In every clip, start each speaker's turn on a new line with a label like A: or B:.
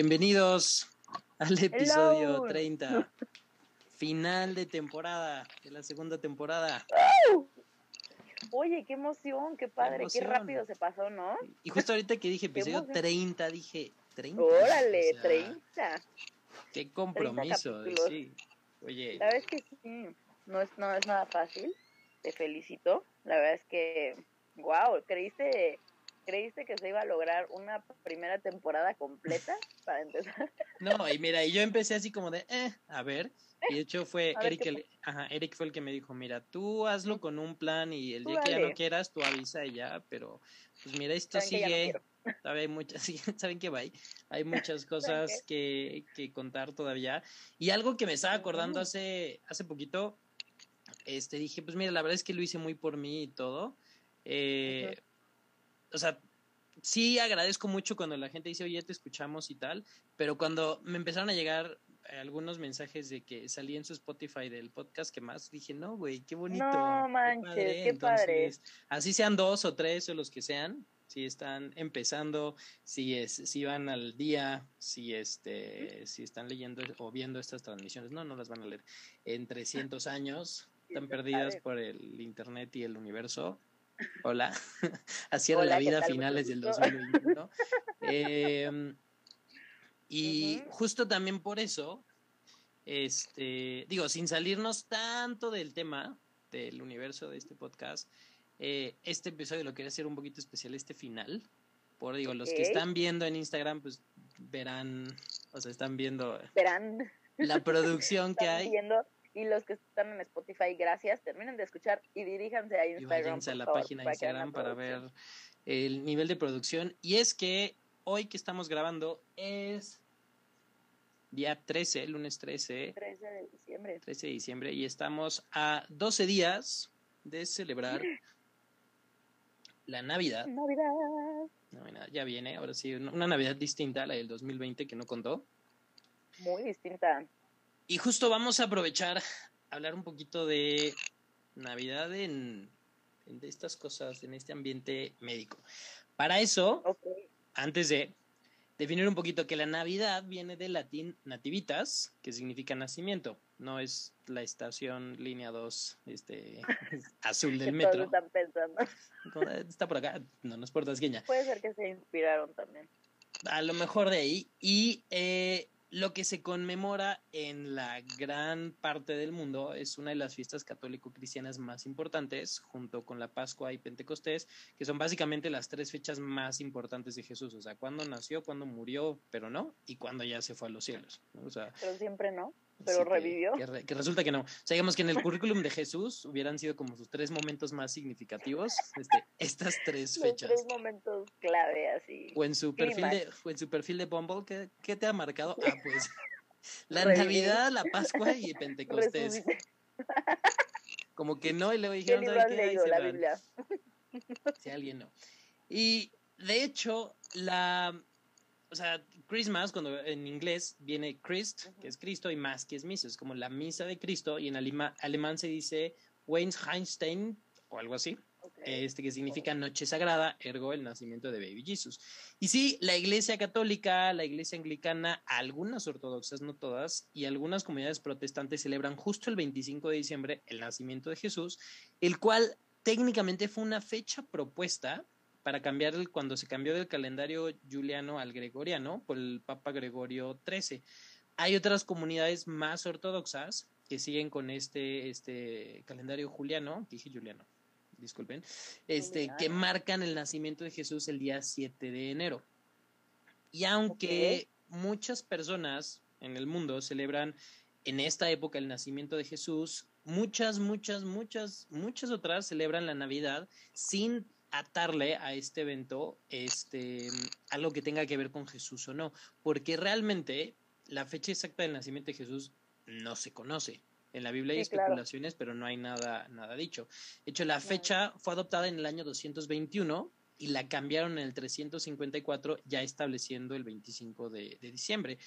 A: Bienvenidos al episodio 30. Final de temporada, de la segunda temporada.
B: Oye, qué emoción, qué padre, qué, rápido se pasó, ¿no?
A: Y justo ahorita que dije episodio 30, dije 30.
B: Órale, 30.
A: Qué compromiso, sí. Oye.
B: La verdad es que sí, no es, no es nada fácil, te felicito. La verdad es que, wow, creíste ¿Creíste que se iba a lograr una primera temporada completa para empezar?
A: No, y mira, y yo empecé así como de, eh, a ver. Y de hecho fue Eric, el, ajá, Eric fue el que me dijo, mira, tú hazlo con un plan y el día que ya no quieras, tú avisa y ya, pero pues mira, esto sigue, hay muchas, saben que va, hay muchas cosas que, que contar todavía. Y algo que me estaba acordando hace, hace poquito, este, dije, pues mira, la verdad es que lo hice muy por mí y todo. Eh, o sea, sí agradezco mucho cuando la gente dice, oye, te escuchamos y tal, pero cuando me empezaron a llegar algunos mensajes de que salí en su Spotify del podcast que más, dije, no, güey, qué bonito.
B: No manches, qué padre.
A: Así sean dos o tres o los que sean, si están empezando, si es, si van al día, si este, si están leyendo o viendo estas transmisiones, no, no las van a leer. En 300 años, están perdidas por el internet y el universo, Hola, así era la vida a finales del 2021. Em, y justo también por eso, este, digo, sin salirnos tanto del tema del universo de este podcast, eh, este episodio lo quería hacer un poquito especial, este final. Por digo, los que están viendo en Instagram, pues verán, o sea, están viendo
B: verán.
A: la producción que hay.
B: Y los que están en Spotify, gracias. Terminen de escuchar y diríjanse a Instagram.
A: a la página de Instagram para ver el nivel de producción. Y es que hoy que estamos grabando es día 13, lunes 13.
B: 13 de diciembre.
A: 13 de diciembre. Y estamos a 12 días de celebrar la Navidad.
B: Navidad.
A: Ya viene, ahora sí, una Navidad distinta a la del 2020 que no contó.
B: Muy distinta.
A: Y justo vamos a aprovechar a hablar un poquito de Navidad en, de estas cosas, en este ambiente médico. Para eso, antes de definir un poquito que la Navidad viene del latín nativitas, que significa nacimiento, no es la estación línea 2 este, azul del metro.
B: Están pensando.
A: Está por acá, no, nos es por
B: Puede ser que se inspiraron también.
A: A lo mejor de ahí. Y eh, lo que se conmemora en la gran parte del mundo es una de las fiestas católico-cristianas más importantes, junto con la Pascua y Pentecostés, que son básicamente las tres fechas más importantes de Jesús. O sea, cuándo nació, cuándo murió, pero no, y cuándo ya se fue a los cielos. O sea,
B: pero siempre no pero revivió.
A: Que, resulta que no. O sea, digamos que en el currículum de Jesús hubieran sido como sus tres momentos más significativos, este, estas tres fechas.
B: tres momentos clave, así.
A: O en su perfil de, o en su perfil de Bumble, ¿qué, qué te ha marcado? Ah, pues la Navidad, la Pascua y Pentecostés. Como que no, y luego dijeron,
B: ¿sabes qué? Leído la Biblia.
A: Si alguien no. Y de hecho, la o sea, Christmas, cuando en inglés viene Christ, que es Cristo, y más que es misa, es como la misa de Cristo, y en alemán se dice Weihnachtsstein o algo así, este que significa noche sagrada, ergo el nacimiento de Baby Jesus. Y sí, la iglesia católica, la iglesia anglicana, algunas ortodoxas, no todas, y algunas comunidades protestantes celebran justo el 25 de diciembre el nacimiento de Jesús, el cual técnicamente fue una fecha propuesta para cambiar el, cuando se cambió del calendario juliano al gregoriano por el Papa Gregorio XIII. Hay otras comunidades más ortodoxas que siguen con este, este calendario juliano, dije juliano, disculpen, este, que marcan el nacimiento de Jesús el día 7 de enero. Y aunque muchas personas en el mundo celebran en esta época el nacimiento de Jesús, muchas, muchas, muchas, muchas otras celebran la Navidad sin atarle a este evento este, algo que tenga que ver con Jesús o no, porque realmente la fecha exacta del nacimiento de Jesús no se conoce. En la Biblia hay especulaciones, pero no hay nada, nada dicho. De hecho, la fecha fue adoptada en el año 221 y la cambiaron en el 354, ya estableciendo el 25 de, diciembre.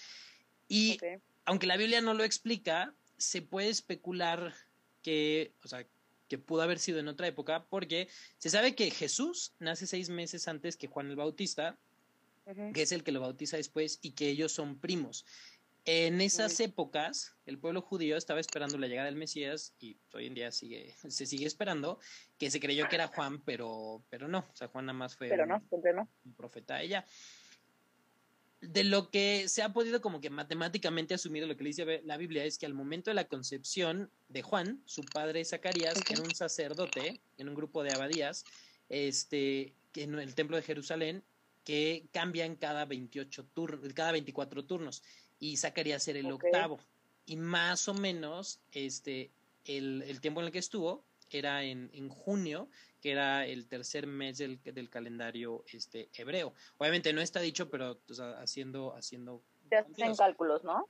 A: Y aunque la Biblia no lo explica, se puede especular que, o sea, que pudo haber sido en otra época, porque se sabe que Jesús nace seis meses antes que Juan el Bautista, que es el que lo bautiza después y que ellos son primos. En esas épocas, el pueblo judío estaba esperando la llegada del Mesías y hoy en día sigue, se sigue esperando, que se creyó que era Juan, pero, pero no, o sea, Juan nada más fue
B: pero no, no.
A: un profeta ella de lo que se ha podido como que matemáticamente asumir lo que dice la Biblia es que al momento de la concepción de Juan, su padre Zacarías, que era un sacerdote en un grupo de abadías, este, en el templo de Jerusalén, que cambian cada 28 turnos, cada 24 turnos, y Zacarías era el octavo. Y más o menos, este, el, el tiempo en el que estuvo era en, en junio que era el tercer mes del, del calendario este, hebreo. Obviamente no está dicho, pero haciendo... haciendo
B: Se hacen cálculos, ¿no?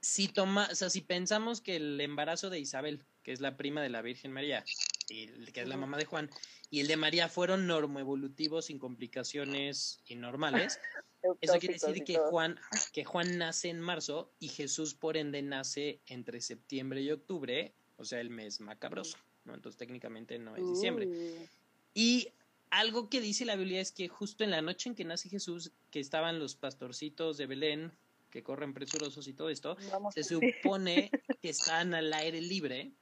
A: Si, toma, o sea, si pensamos que el embarazo de Isabel, que es la prima de la Virgen María, y que es la mamá de Juan, y el de María fueron normoevolutivos sin complicaciones y normales, eso quiere decir que Juan, que Juan nace en marzo y Jesús por ende nace entre septiembre y octubre, o sea, el mes macabroso. Entonces técnicamente no es diciembre. Uh. Y algo que dice la Biblia es que justo en la noche en que nace Jesús, que estaban los pastorcitos de Belén, que corren presurosos y todo esto, se supone que están al aire libre,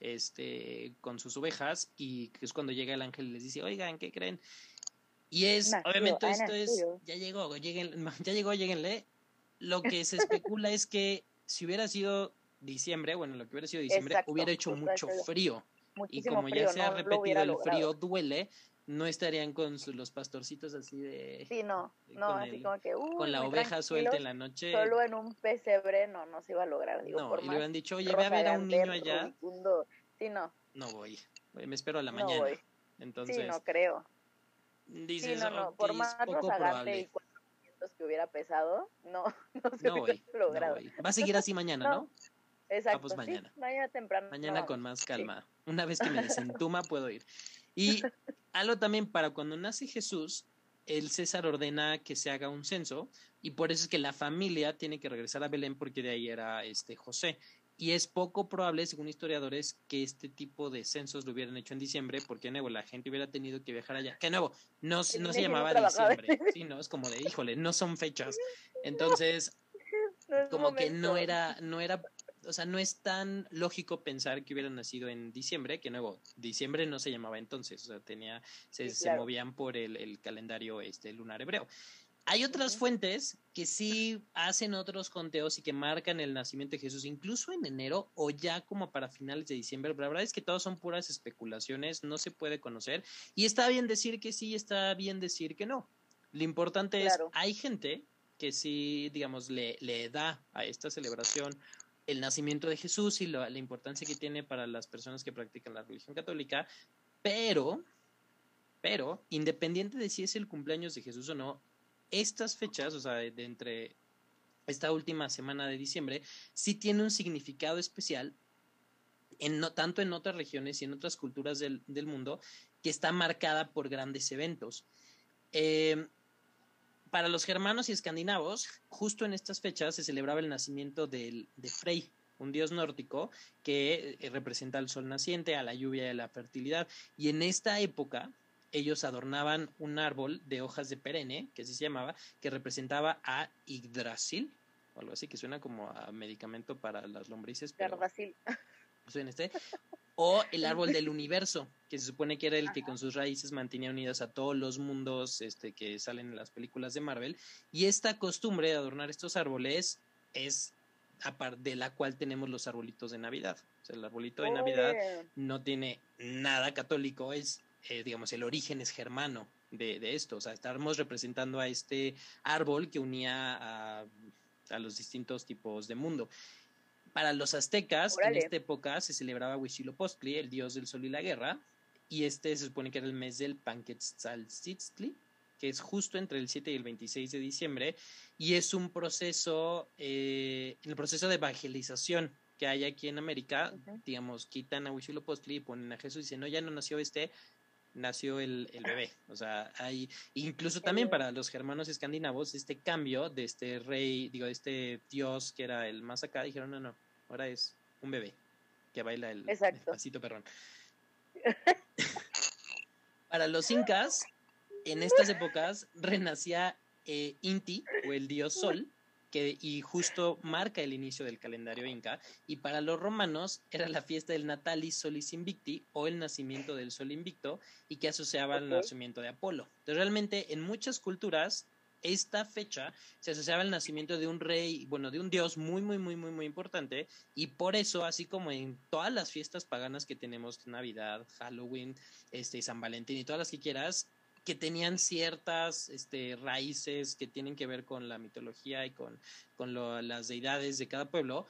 A: este, con sus ovejas, y que es cuando llega el ángel y les dice, oigan, ¿qué creen? Y es, obviamente esto es, ya llegó, lleguen, ya llegó, lleguenle. Lo que se especula es que si hubiera sido diciembre, bueno, lo que hubiera sido diciembre, hubiera hecho mucho frío y como ya se ha repetido el frío duele, no estarían con los pastorcitos así de...
B: Sí, no, no, así como que...
A: con la oveja suelta en la noche.
B: Solo en un pesebre no, no se iba a lograr. Digo,
A: no, y le han dicho, oye, ve a ver a un niño allá.
B: Sí, no.
A: No voy, me espero a la mañana. Voy. Entonces,
B: sí, no creo.
A: Dices,
B: sí, no, no, por más rozagante y que hubiera pesado, no, no se no hubiera logrado.
A: Va a seguir así mañana, ¿no?
B: Exacto. Vamos mañana. mañana temprano.
A: Mañana con más calma. Una vez que me desentuma puedo ir. Y algo también para cuando nace Jesús, el César ordena que se haga un censo y por eso es que la familia tiene que regresar a Belén porque de ahí era este José. Y es poco probable, según historiadores, que este tipo de censos lo hubieran hecho en diciembre, porque de nuevo la gente hubiera tenido que viajar allá. Que de nuevo, no, no se llamaba diciembre, sí, no, es como de, híjole, no son fechas. Entonces, como que no era, no era o sea, no es tan lógico pensar que hubieran nacido en diciembre, que nuevo, diciembre no se llamaba entonces, o sea, tenía, se, se movían por el, el, calendario este lunar hebreo. Hay otras fuentes que sí hacen otros conteos y que marcan el nacimiento de Jesús, incluso en enero o ya como para finales de diciembre. Pero la verdad es que todos son puras especulaciones, no se puede conocer. Y está bien decir que sí, está bien decir que no. Lo importante es, hay gente que sí, digamos, le, le da a esta celebración el nacimiento de Jesús y la, importancia que tiene para las personas que practican la religión católica, pero, pero, independiente de si es el cumpleaños de Jesús o no, estas fechas, o sea, de, entre esta última semana de diciembre, sí tiene un significado especial, en no, tanto en otras regiones y en otras culturas del, del mundo, que está marcada por grandes eventos. Eh, para los germanos y escandinavos, justo en estas fechas se celebraba el nacimiento de Frey, un dios nórdico que eh, representa al sol naciente, a la lluvia y a la fertilidad. Y en esta época ellos adornaban un árbol de hojas de perenne, que así se llamaba, que representaba a Yggdrasil, o algo así que suena como a medicamento para las lombrices. Pero, este, o el árbol del universo, que se supone que era el que con sus raíces mantenía unidas a todos los mundos este, que salen en las películas de Marvel. Y esta costumbre de adornar estos árboles es de la cual tenemos los arbolitos de Navidad. O sea, el arbolito de Navidad no tiene nada católico, es, eh, digamos, el origen es germano de, de, esto. O sea, estamos representando a este árbol que unía a, a los distintos tipos de mundo. Para los aztecas, en esta época se celebraba Huitzilopochtli, el dios del sol y la guerra, y este se supone que era el mes del Panquetzaltzitzli, que es justo entre el 7 y el 26 de diciembre, y es un proceso, eh, el proceso de evangelización que hay aquí en América, digamos, quitan a Huitzilopochtli y ponen a Jesús y dicen, no, ya no nació este, nació el, el, bebé. O sea, hay incluso también para los germanos escandinavos este cambio de este rey, digo, de este dios que era el más acá, dijeron, no, no, ahora es un bebé que baila el, pasito perrón. para los incas, en estas épocas renacía eh, Inti, o el dios Sol, que, y justo marca el inicio del calendario inca, y para los romanos era la fiesta del Natalis Solis Invicti, o el nacimiento del Sol Invicto, y que asociaba al nacimiento de Apolo. Entonces, realmente, en muchas culturas, esta fecha se asociaba al nacimiento de un rey, bueno, de un dios muy, muy, muy, muy, muy importante, y por eso, así como en todas las fiestas paganas que tenemos, Navidad, Halloween, este, San Valentín y todas las que quieras, que tenían ciertas este, raíces que tienen que ver con la mitología y con, con las deidades de cada pueblo,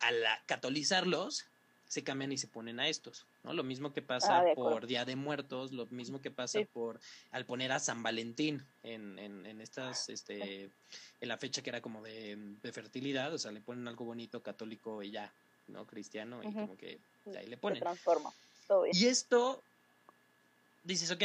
A: al catolizarlos, se cambian y se ponen a estos, ¿no? Lo mismo que pasa ah, por Día de Muertos, lo mismo que pasa por al poner a San Valentín en, en, en, estas, este, en la fecha que era como de, de, fertilidad, o sea, le ponen algo bonito católico y ya, ¿no? Cristiano, y como que ahí le ponen.
B: Se transforma. Todo bien.
A: Y esto, dices, ok,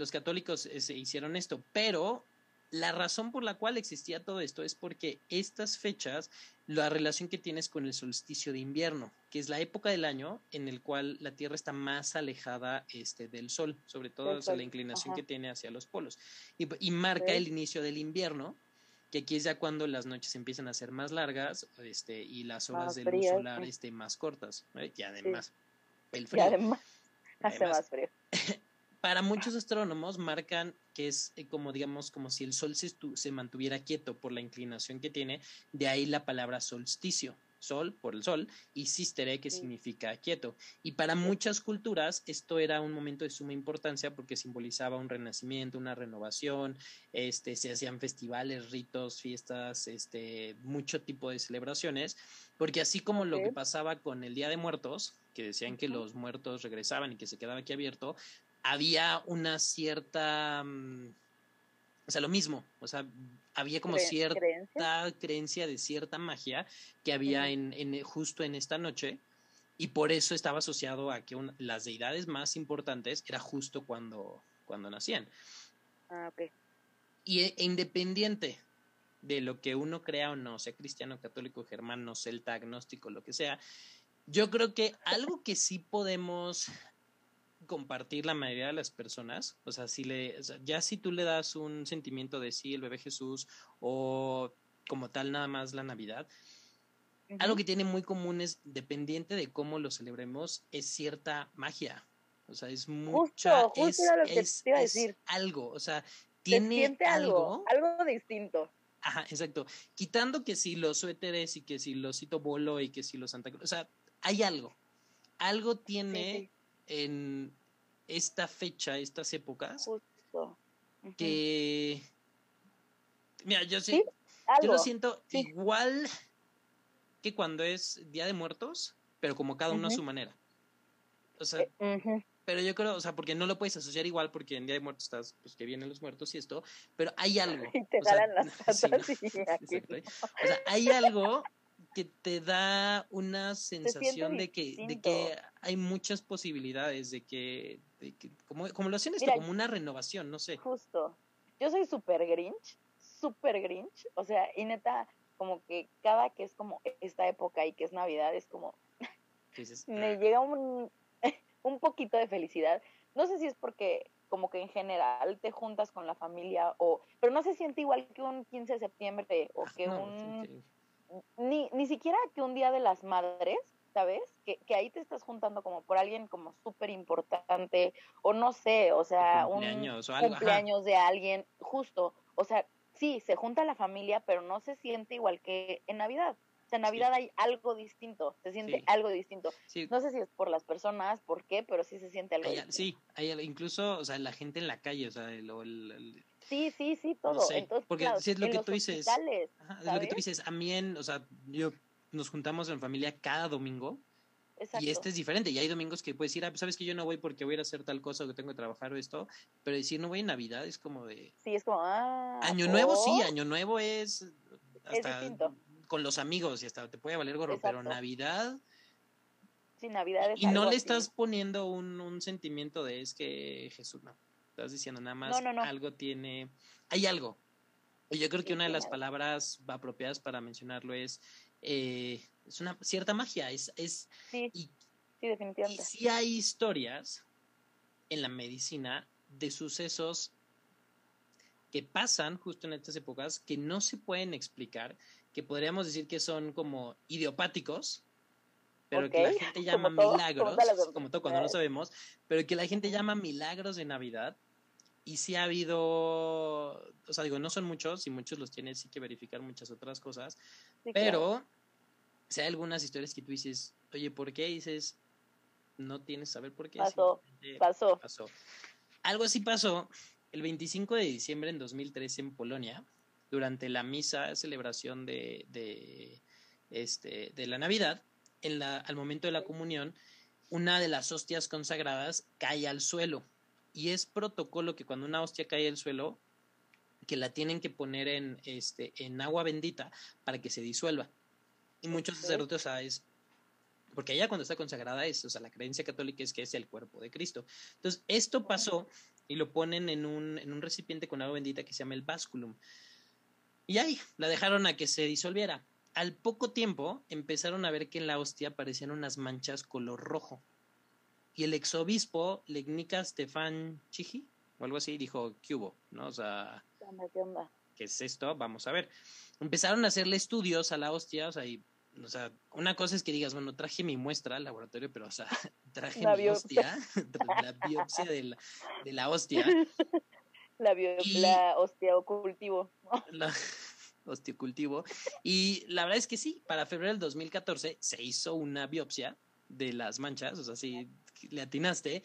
A: los católicos eh, se hicieron esto, pero la razón por la cual existía todo esto es porque estas fechas, la relación que tienes con el solsticio de invierno, que es la época del año en el cual la Tierra está más alejada este, del Sol, sobre todo la inclinación que tiene hacia los polos, y, marca el inicio del invierno, que aquí es ya cuando las noches empiezan a ser más largas este, y las horas de luz solar este, más cortas, y además el frío.
B: Y además hace más frío.
A: para muchos astrónomos marcan que es eh, como digamos como si el sol se, se, mantuviera quieto por la inclinación que tiene, de ahí la palabra solsticio, sol por el sol y sistere que significa quieto. Y para muchas culturas esto era un momento de suma importancia porque simbolizaba un renacimiento, una renovación, este se hacían festivales, ritos, fiestas, este mucho tipo de celebraciones, porque así como lo que pasaba con el Día de Muertos, que decían que los muertos regresaban y que se quedaba aquí abierto, había una cierta, mm, o sea, lo mismo, o sea, había como cierta ¿creencia? de cierta magia que había en, en, justo en esta noche y por eso estaba asociado a que las deidades más importantes era justo cuando, cuando nacían.
B: Ah, ok.
A: Y e, e independiente de lo que uno crea o no, sea cristiano, católico, germano, celta, agnóstico, lo que sea, yo creo que algo que sí podemos compartir la mayoría de las personas. O sea, si le, ya si tú le das un sentimiento de sí, el bebé Jesús, o como tal nada más la Navidad, algo que tiene muy común es, dependiente de cómo lo celebremos, es cierta magia. O sea, es mucha, es, algo, o sea, tiene
B: algo, algo, distinto.
A: Ajá, exacto. Quitando que si los suéteres y que si los cito bolo y que si los Santa Cruz, o sea, hay algo. Algo tiene en esta fecha, estas épocas, que... Mira, yo sí, yo lo siento igual que cuando es Día de Muertos, pero como cada uno a su manera. O sea, eh, pero yo creo, o sea, porque no lo puedes asociar igual porque en Día de Muertos estás, pues que vienen los muertos y esto, pero hay algo.
B: Y te o sea, las patas
A: y O sea, hay algo que te da una sensación de que, de que hay muchas posibilidades, de que, de que como, como lo hacen esto, como una renovación, no sé.
B: Justo. Yo soy súper grinch, súper grinch, o sea, y neta, como que cada que es como esta época y que es Navidad, es como, me llega un, un poquito de felicidad. No sé si es porque como que en general te juntas con la familia o pero no se siente igual que un 15 de septiembre o que un ni, ni siquiera que un día de las madres, ¿sabes? Que, que ahí te estás juntando como por alguien como súper importante, o no sé, o sea, un cumpleaños de alguien, justo, o sea, sí, se junta la familia, pero no se siente igual que en Navidad. O sea, en Navidad hay algo distinto, se siente algo distinto. No sé si es por las personas, por qué, pero sí se siente algo distinto.
A: Sí, hay, incluso, o sea, la gente en la calle, o sea, el, el,
B: Sí, sí, sí, todo. Entonces,
A: porque si es lo que tú dices. es lo que tú dices. A mí, en, o sea, yo nos juntamos en familia cada domingo. Exacto. Y este es diferente. Y hay domingos que puedes decir, ah, sabes que yo no voy porque voy a ir a hacer tal cosa o que tengo que trabajar o esto. Pero decir no voy en Navidad es como de.
B: Sí, es como, ah.
A: Año Nuevo, sí, Año Nuevo es. Hasta con los amigos y hasta te puede valer gorro. Pero Navidad.
B: Sí, Navidad
A: es Y no le estás poniendo un, un sentimiento de es que Jesús no estás diciendo, nada más algo tiene, hay algo. Y yo creo que una de las palabras apropiadas para mencionarlo es, eh, es una cierta magia, es, es
B: sí, sí, definitivamente.
A: sí hay historias en la medicina de sucesos que pasan justo en estas épocas que no se pueden explicar, que podríamos decir que son como idiopáticos, pero que la gente llama milagros, como, todo cuando no sabemos, pero que la gente llama milagros de Navidad. Y sí ha habido, o sea, digo, no son muchos, y muchos los tienen, sí que verificar muchas otras cosas, pero si hay algunas historias que tú dices, oye, ¿por qué? dices, no tienes saber por qué.
B: Pasó, pasó.
A: pasó. Algo así pasó el 25 de diciembre en 2013 en Polonia, durante la misa celebración de, de, este, de la Navidad en la, al momento de la comunión, una de las hostias consagradas cae al suelo. Y es protocolo que cuando una hostia cae al suelo, que la tienen que poner en, este, en agua bendita para que se disuelva. Y muchos sacerdotes, o sea, es, porque allá cuando está consagrada es, o sea, la creencia católica es que es el cuerpo de Cristo. Entonces, esto pasó y lo ponen en un, en un recipiente con agua bendita que se llama el básculum. Y ahí la dejaron a que se disolviera al poco tiempo empezaron a ver que en la hostia aparecían unas manchas color rojo. Y el exobispo Legnica Stefan Chigi, o algo así, dijo, ¿qué hubo? ¿No? O sea, ¿qué es esto? Vamos a ver. Empezaron a hacerle estudios a la hostia, o sea, y, o sea, una cosa es que digas, bueno, traje mi muestra al laboratorio, pero, o sea, traje mi hostia, la biopsia de la, de la hostia.
B: La, biopsia hostia o cultivo.
A: La, osteocultivo. Y la verdad es que sí, para febrero del 2014 se hizo una biopsia de las manchas, o sea, si le atinaste.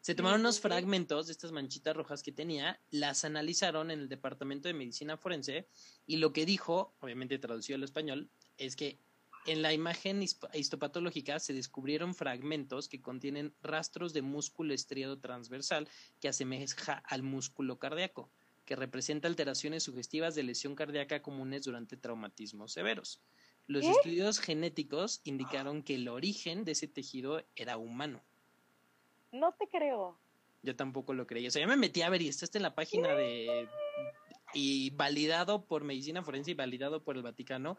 A: Se tomaron unos fragmentos de estas manchitas rojas que tenía, las analizaron en el Departamento de Medicina Forense y lo que dijo, obviamente traducido al español, es que en la imagen histopatológica se descubrieron fragmentos que contienen rastros de músculo estriado transversal que asemeja al músculo cardíaco que representa alteraciones sugestivas de lesión cardíaca comunes durante traumatismos severos. Los estudios genéticos indicaron que el origen de ese tejido era humano.
B: No te creo.
A: Yo tampoco lo creía. O sea, yo me metí a ver y está en la página de. Y validado por Medicina Forense y validado por el Vaticano,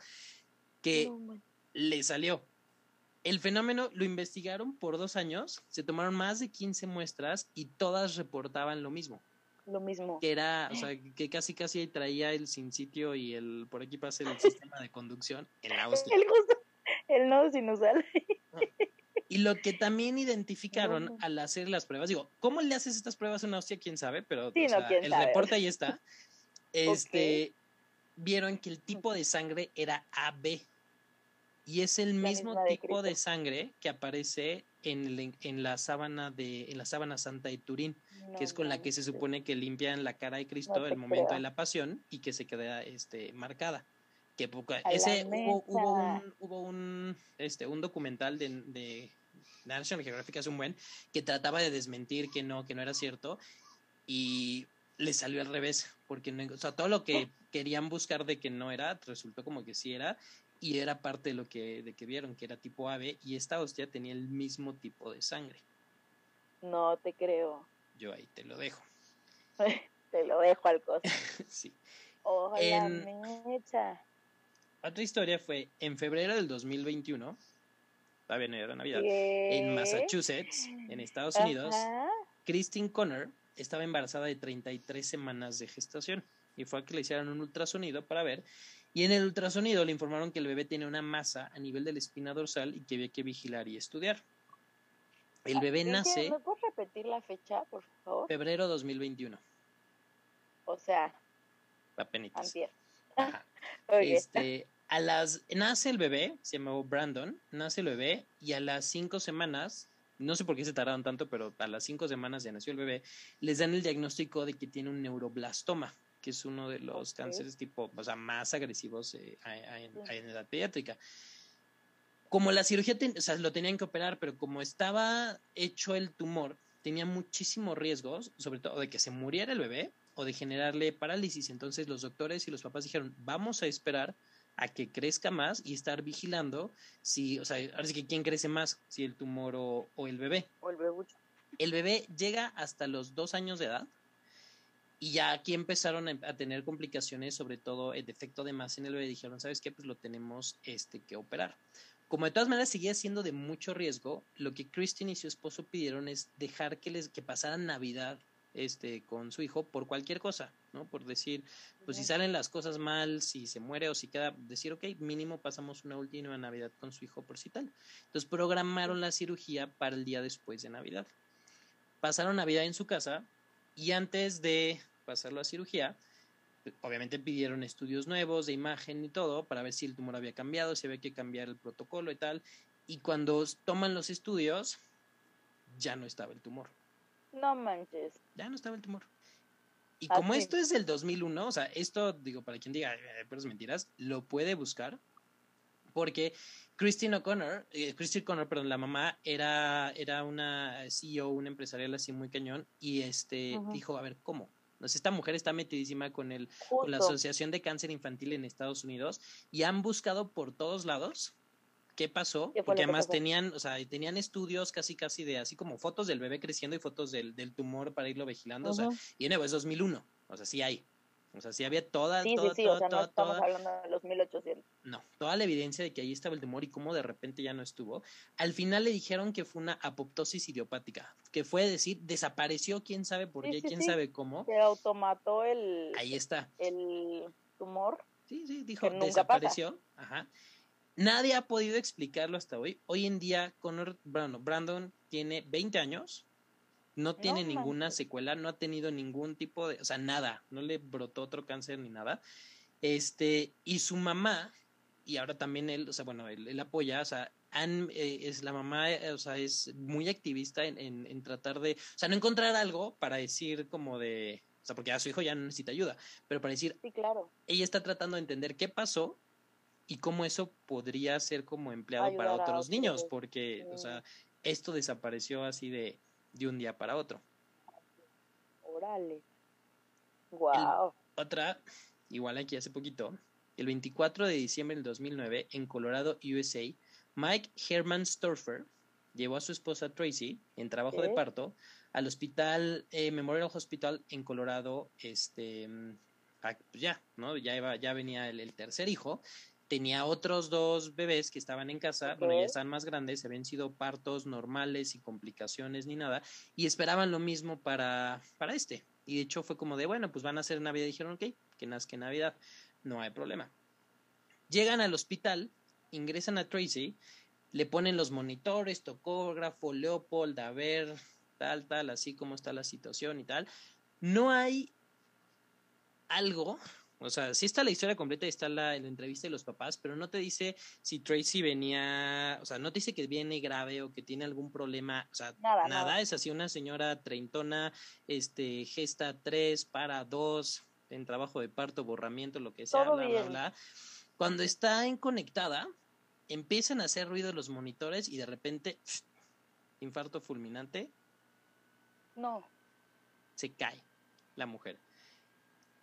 A: que le salió. El fenómeno lo investigaron por dos años, se tomaron más de 15 muestras y todas reportaban lo mismo
B: lo mismo.
A: Que era, o sea, que casi casi traía el sin sitio y el por aquí pasa el sistema de conducción en la hostia.
B: El, el nodo sinusal.
A: Y lo que también identificaron al hacer las pruebas, digo, ¿cómo le haces estas pruebas a una hostia? ¿Quién sabe? Pero el reporte ahí está. Este, vieron que el tipo de sangre era AB. Y es el mismo tipo de sangre que aparece en, en, la sábana de en la sábana santa de Turín, que es con la que se supone que limpian la cara de Cristo el momento de la pasión y que se queda este marcada. Que ese hubo, hubo, un hubo un este un documental de, de National Geographic hace un buen que trataba de desmentir que no que no era cierto y le salió al revés, porque no, o sea, todo lo que querían buscar de que no era, resultó como que sí era, y era parte de lo que, de que vieron, que era tipo ave, y esta hostia tenía el mismo tipo de sangre.
B: No te creo.
A: Yo ahí te lo dejo.
B: te lo dejo al costo.
A: sí.
B: Ojalá
A: mecha. Otra historia fue en febrero del 2021, todavía no era Navidad, en Massachusetts, en Estados Unidos, Christine Connor estaba embarazada de 33 semanas de gestación y fue a que le hicieran un ultrasonido para ver y en el ultrasonido le informaron que el bebé tiene una masa a nivel de la espina dorsal y que había que vigilar y estudiar. El ah, bebé nace.
B: ¿Me puedes repetir la fecha, por favor?
A: Febrero 2021.
B: O sea.
A: Apenitas. Este, a las, nace el bebé, se llamó Brandon, nace el bebé y a las cinco semanas, no sé por qué se tardaron tanto, pero a las cinco semanas ya nació el bebé, les dan el diagnóstico de que tiene un neuroblastoma que es uno de los cánceres tipo, o sea, más agresivos eh, en, edad pediátrica. Como la cirugía, o sea, lo tenían que operar, pero como estaba hecho el tumor, tenía muchísimos riesgos, sobre todo de que se muriera el bebé o de generarle parálisis. Entonces los doctores y los papás dijeron, vamos a esperar a que crezca más y estar vigilando si, o sea, ahora sí que quién crece más, si el tumor o, o el bebé.
B: O el bebé.
A: El bebé llega hasta los dos años de edad y ya aquí empezaron a tener complicaciones, sobre todo el defecto de masa en el bebé. Dijeron, ¿sabes qué? Pues lo tenemos este, que operar. Como de todas maneras seguía siendo de mucho riesgo, lo que Christine y su esposo pidieron es dejar que les que pasaran Navidad este, con su hijo por cualquier cosa, ¿no? Por decir, pues si salen las cosas mal, si se muere o si queda, decir, ok, mínimo pasamos una última Navidad con su hijo por si tal. Entonces programaron la cirugía para el día después de Navidad. Pasaron Navidad en su casa y antes de pasarlo a cirugía, obviamente pidieron estudios nuevos de imagen y todo para ver si el tumor había cambiado, si había que cambiar el protocolo y tal. Y cuando toman los estudios, ya no estaba el tumor.
B: No manches.
A: Ya no estaba el tumor. Y como esto es del 2001, o sea, esto, digo, para quien diga, pero es mentiras, lo puede buscar. Porque Christine O'Connor, eh, Christine O'Connor, perdón, la mamá era, era una CEO, una empresarial así muy cañón, y este dijo, a ver, ¿cómo? esta mujer está metidísima con, el, con la Asociación de Cáncer Infantil en Estados Unidos y han buscado por todos lados qué pasó, porque además tenían, o sea, tenían estudios casi casi de así como fotos del bebé creciendo y fotos del, del tumor para irlo vigilando, o sea, y en es 2001, o sea, sí hay. O sea, sí había toda,
B: sí,
A: toda,
B: sí, sí, o sea, no estamos hablando de los 1800.
A: No, toda la evidencia de que ahí estaba el tumor y cómo de repente ya no estuvo. Al final le dijeron que fue una apoptosis idiopática, que fue decir, desapareció, quién sabe por qué, quién sabe cómo.
B: Se automató el...
A: Ahí está.
B: El tumor.
A: Sí, sí, dijo, desapareció. Ajá. Nadie ha podido explicarlo hasta hoy. Hoy en día, Connor Brandon, Brandon tiene 20 años no tiene ninguna secuela, no ha tenido ningún tipo de, o sea, nada, no le brotó otro cáncer ni nada. Este, y su mamá, y ahora también él, o sea, bueno, él, apoya, o sea, eh, es la mamá, eh, o sea, es muy activista en, en, tratar de, o sea, no encontrar algo para decir como de, o sea, porque a su hijo ya no necesita ayuda, pero para decir,
B: sí, claro.
A: ella está tratando de entender qué pasó y cómo eso podría ser como empleado para otros, niños, porque, o sea, esto desapareció así de, de un día para otro.
B: Órale. Wow.
A: otra, igual aquí hace poquito, el 24 de diciembre del 2009, en Colorado, USA, Mike Herman Storfer llevó a su esposa Tracy, en trabajo de parto, al hospital eh, Memorial Hospital en Colorado, este, mm, pues ya, ¿no? Ya, iba, ya venía el, tercer hijo tenía otros dos bebés que estaban en casa, bueno, ya están más grandes, se habían sido partos normales y complicaciones ni nada, y esperaban lo mismo para, para este. Y de hecho fue como de, bueno, pues van a hacer Navidad. Y dijeron, ok, que nazca Navidad, no hay problema. Llegan al hospital, ingresan a Tracy, le ponen los monitores, tocógrafo, Leopold, a ver, tal, tal, así como está la situación y tal. No hay algo o sea, sí está la historia completa y está la, la, entrevista de los papás, pero no te dice si Tracy venía, o sea, no te dice que viene grave o que tiene algún problema, o sea, nada, es así una señora treintona, este, gesta tres, para dos, en trabajo de parto, borramiento, lo que sea, bla, bla, bla. Cuando está en conectada, empiezan a hacer ruido los monitores y de repente, infarto fulminante.
B: No.
A: Se cae la mujer.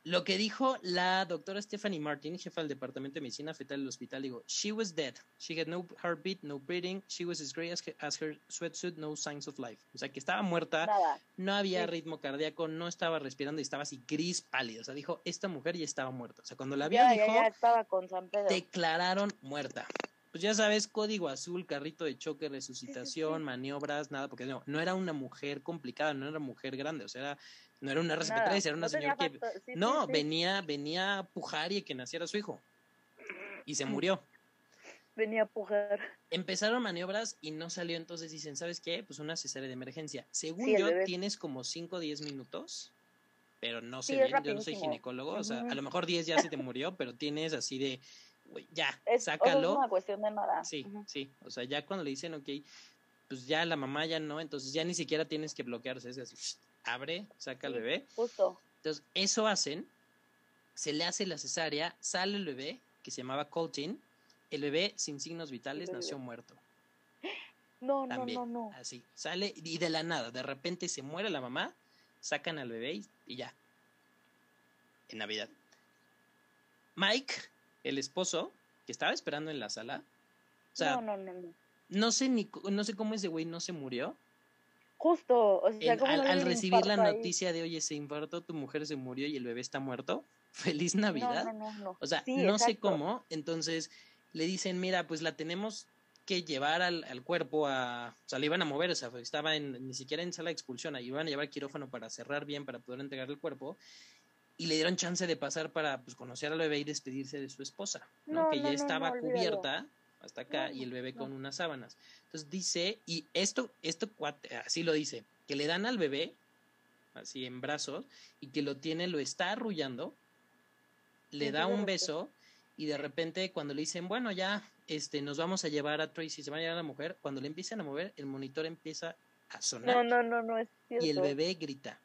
A: Lo que dijo la doctora Stephanie Martin, jefa del Departamento de Medicina Fetal del hospital, digo, she was dead. She had no heartbeat, no breathing. She was as gray as her, sweatsuit, no signs of life. O sea, que estaba muerta, no había ritmo cardíaco, no estaba respirando y estaba así gris pálido. O sea, dijo, esta mujer ya estaba muerta. O sea, cuando la vio, dijo,
B: estaba con San Pedro.
A: declararon muerta. Pues ya sabes, código azul, carrito de choque, resucitación, maniobras, nada, porque no, no era una mujer complicada, no era mujer grande, o sea, era no era una RCP3, era una señora que... no, venía venía a pujar y que naciera su hijo. Y se murió.
B: Venía a pujar.
A: Empezaron maniobras y no salió, entonces dicen, ¿sabes qué? Pues una cesárea de emergencia. Según yo, tienes como 5 o 10 minutos, pero no sé bien, yo no soy ginecólogo, o sea, a lo mejor 10 ya se te murió, pero tienes así de, ya, sácalo.
B: es una cuestión de nada.
A: Sí, sí, o sea, ya cuando le dicen, ok, pues ya la mamá ya no, entonces ya ni siquiera tienes que bloquearse, es así, abre, saca al bebé.
B: Justo.
A: Entonces, eso hacen, se le hace la cesárea, sale el bebé, que se llamaba Coltin, el bebé sin signos vitales nació muerto.
B: No, no, no, no.
A: Así, sale y de la nada, de repente se muere la mamá, sacan al bebé y, ya. En Navidad. Mike, el esposo, que estaba esperando en la sala. O sea,
B: no, no, no, no.
A: No sé ni no sé cómo ese güey no se murió.
B: Justo, o sea,
A: al, recibir la noticia de, oye, se infartó, tu mujer se murió y el bebé está muerto, feliz Navidad.
B: No, no, no,
A: o sea, no sé cómo, entonces le dicen, mira, pues la tenemos que llevar al, al, cuerpo a, o sea, le iban a mover, o sea, estaba en, ni siquiera en sala de expulsión, ahí iban a llevar quirófano para cerrar bien, para poder entregar el cuerpo, y le dieron chance de pasar para, pues, conocer al bebé y despedirse de su esposa, ¿no? que ya estaba cubierta hasta acá y el bebé con unas sábanas. Entonces dice, y esto, esto, así lo dice, que le dan al bebé, así en brazos, y que lo tiene, lo está arrullando, le da un beso, y de repente cuando le dicen, bueno, ya, este, nos vamos a llevar a Tracy, se va a llevar a la mujer, cuando le empiezan a mover, el monitor empieza a sonar.
B: No, no, no, no es cierto.
A: Y el bebé grita,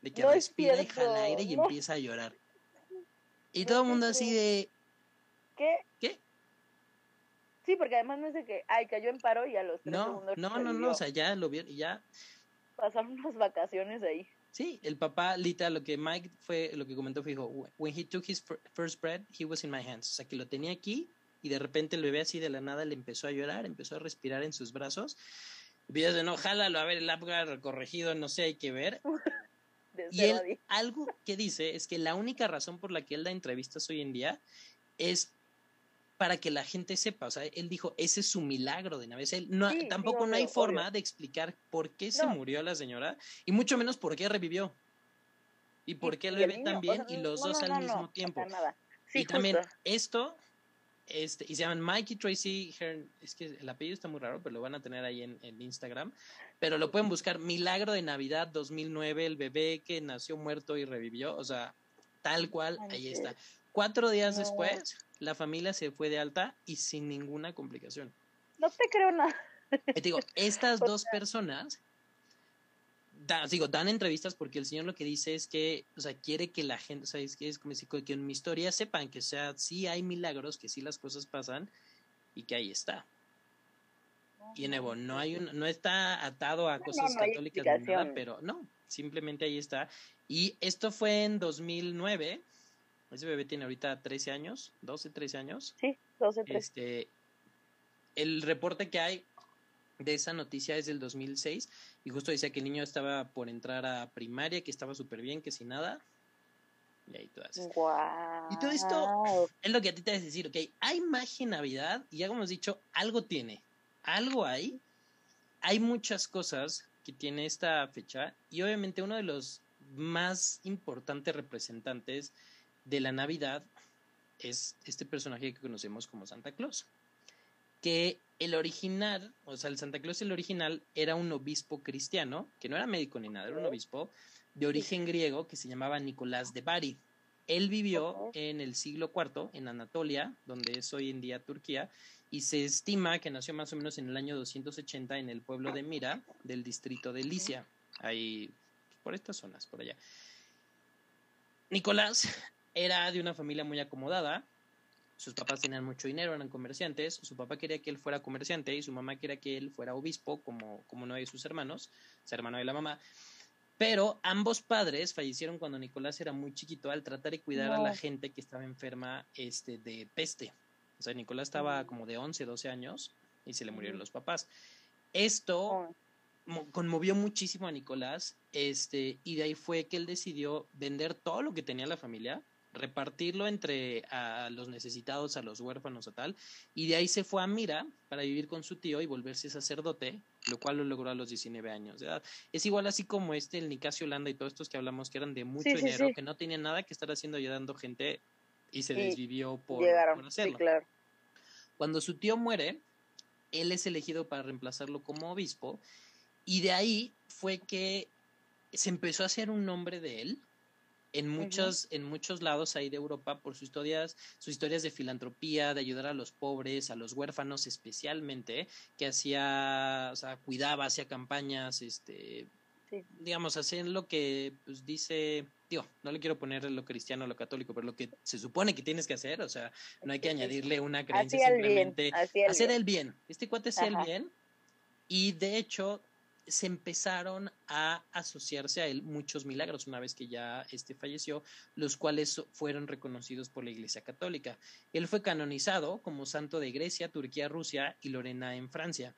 A: de que respira y jala aire y empieza a llorar. Y todo el mundo así de...
B: ¿Qué?
A: ¿Qué?
B: Sí, porque además no es de que, ay, cayó en paro y a los tres
A: no,
B: segundos
A: No, no, no, o sea, ya lo vieron y ya...
B: Pasaron unas vacaciones ahí.
A: Sí, el papá, literal, lo que Mike fue, lo que comentó fue, dijo, when he took his first breath, he was in my hands. O sea, que lo tenía aquí y de repente el bebé así de la nada le empezó a llorar, empezó a respirar en sus brazos. Y de no, jálalo, a ver, el Apgar corregido, no sé, hay que ver. y él, algo que dice es que la única razón por la que él da entrevistas hoy en día es para que la gente sepa, o sea, él dijo, ese es su milagro de Navidad. Él no, tampoco no hay forma de explicar por qué se murió la señora y mucho menos por qué revivió. Y por qué el bebé también y los dos al mismo tiempo. y también esto, este, y se llaman Mikey Tracy Hearn, es que el apellido está muy raro, pero lo van a tener ahí en, en Instagram, pero lo pueden buscar, Milagro de Navidad 2009, el bebé que nació muerto y revivió, o sea, tal cual, ahí está. Cuatro días después, la familia se fue de alta y sin ninguna complicación.
B: No te creo nada.
A: Te digo, estas dos personas, digo, dan entrevistas porque el señor lo que dice es que, o sea, quiere que la gente, o sea, es que es como si que en mi historia sepan que, o sea, sí hay milagros, que sí las cosas pasan y que ahí está. Y en Evo, no hay un, no está atado a cosas católicas ni nada, pero no, simplemente ahí está. Y esto fue en 2009 ese bebé tiene ahorita 13 años, 12, 13 años.
B: Sí, 12, 13.
A: Este, el reporte que hay de esa noticia es del 2006 y justo decía que el niño estaba por entrar a primaria, que estaba súper bien, que sin nada. Y ahí todas.
B: Wow.
A: Y todo esto es lo que a ti te a decir, ok, hay magia en Navidad y ya como hemos dicho, algo tiene, algo hay. Hay muchas cosas que tiene esta fecha y obviamente uno de los más importantes representantes de la Navidad es este personaje que conocemos como Santa Claus. Que el original, o sea, el Santa Claus, el original, era un obispo cristiano, que no era médico ni nada, era un obispo de origen griego que se llamaba Nicolás de Bari. Él vivió en el siglo IV en Anatolia, donde es hoy en día Turquía, y se estima que nació más o menos en el año 280 en el pueblo de Mira, del distrito de Licia, ahí por estas zonas, por allá. Nicolás era de una familia muy acomodada. Sus papás tenían mucho dinero, eran comerciantes. Su papá quería que él fuera comerciante y su mamá quería que él fuera obispo, como, como no hay sus hermanos, su hermano de la mamá. Pero ambos padres fallecieron cuando Nicolás era muy chiquito al tratar de cuidar a la gente que estaba enferma este, de peste. O sea, Nicolás estaba como de 11, 12 años y se le murieron los papás. Esto conmovió muchísimo a Nicolás este, y de ahí fue que él decidió vender todo lo que tenía la familia repartirlo entre a los necesitados, a los huérfanos o tal, y de ahí se fue a Mira para vivir con su tío y volverse sacerdote, lo cual lo logró a los 19 años de edad. Es igual así como este, el Nicasio Holanda y todos estos que hablamos que eran de mucho dinero, que no tenían nada que estar haciendo ayudando gente y se desvivió por, por hacerlo.
B: Claro.
A: Cuando su tío muere, él es elegido para reemplazarlo como obispo, y de ahí fue que se empezó a hacer un nombre de él, en muchos, en muchos lados ahí de Europa por sus historias, sus historias de filantropía, de ayudar a los pobres, a los huérfanos especialmente, que hacía, o sea, cuidaba, hacía campañas, este, digamos, hacen lo que pues, dice, digo, no le quiero poner lo cristiano o lo católico, pero lo que se supone que tienes que hacer, o sea, no hay que añadirle una creencia, simplemente hacer el bien. Este cuate hacía el bien y de hecho se empezaron a asociarse a él muchos milagros una vez que ya este falleció, los cuales fueron reconocidos por la Iglesia Católica. Él fue canonizado como santo de Grecia, Turquía, Rusia y Lorena en Francia.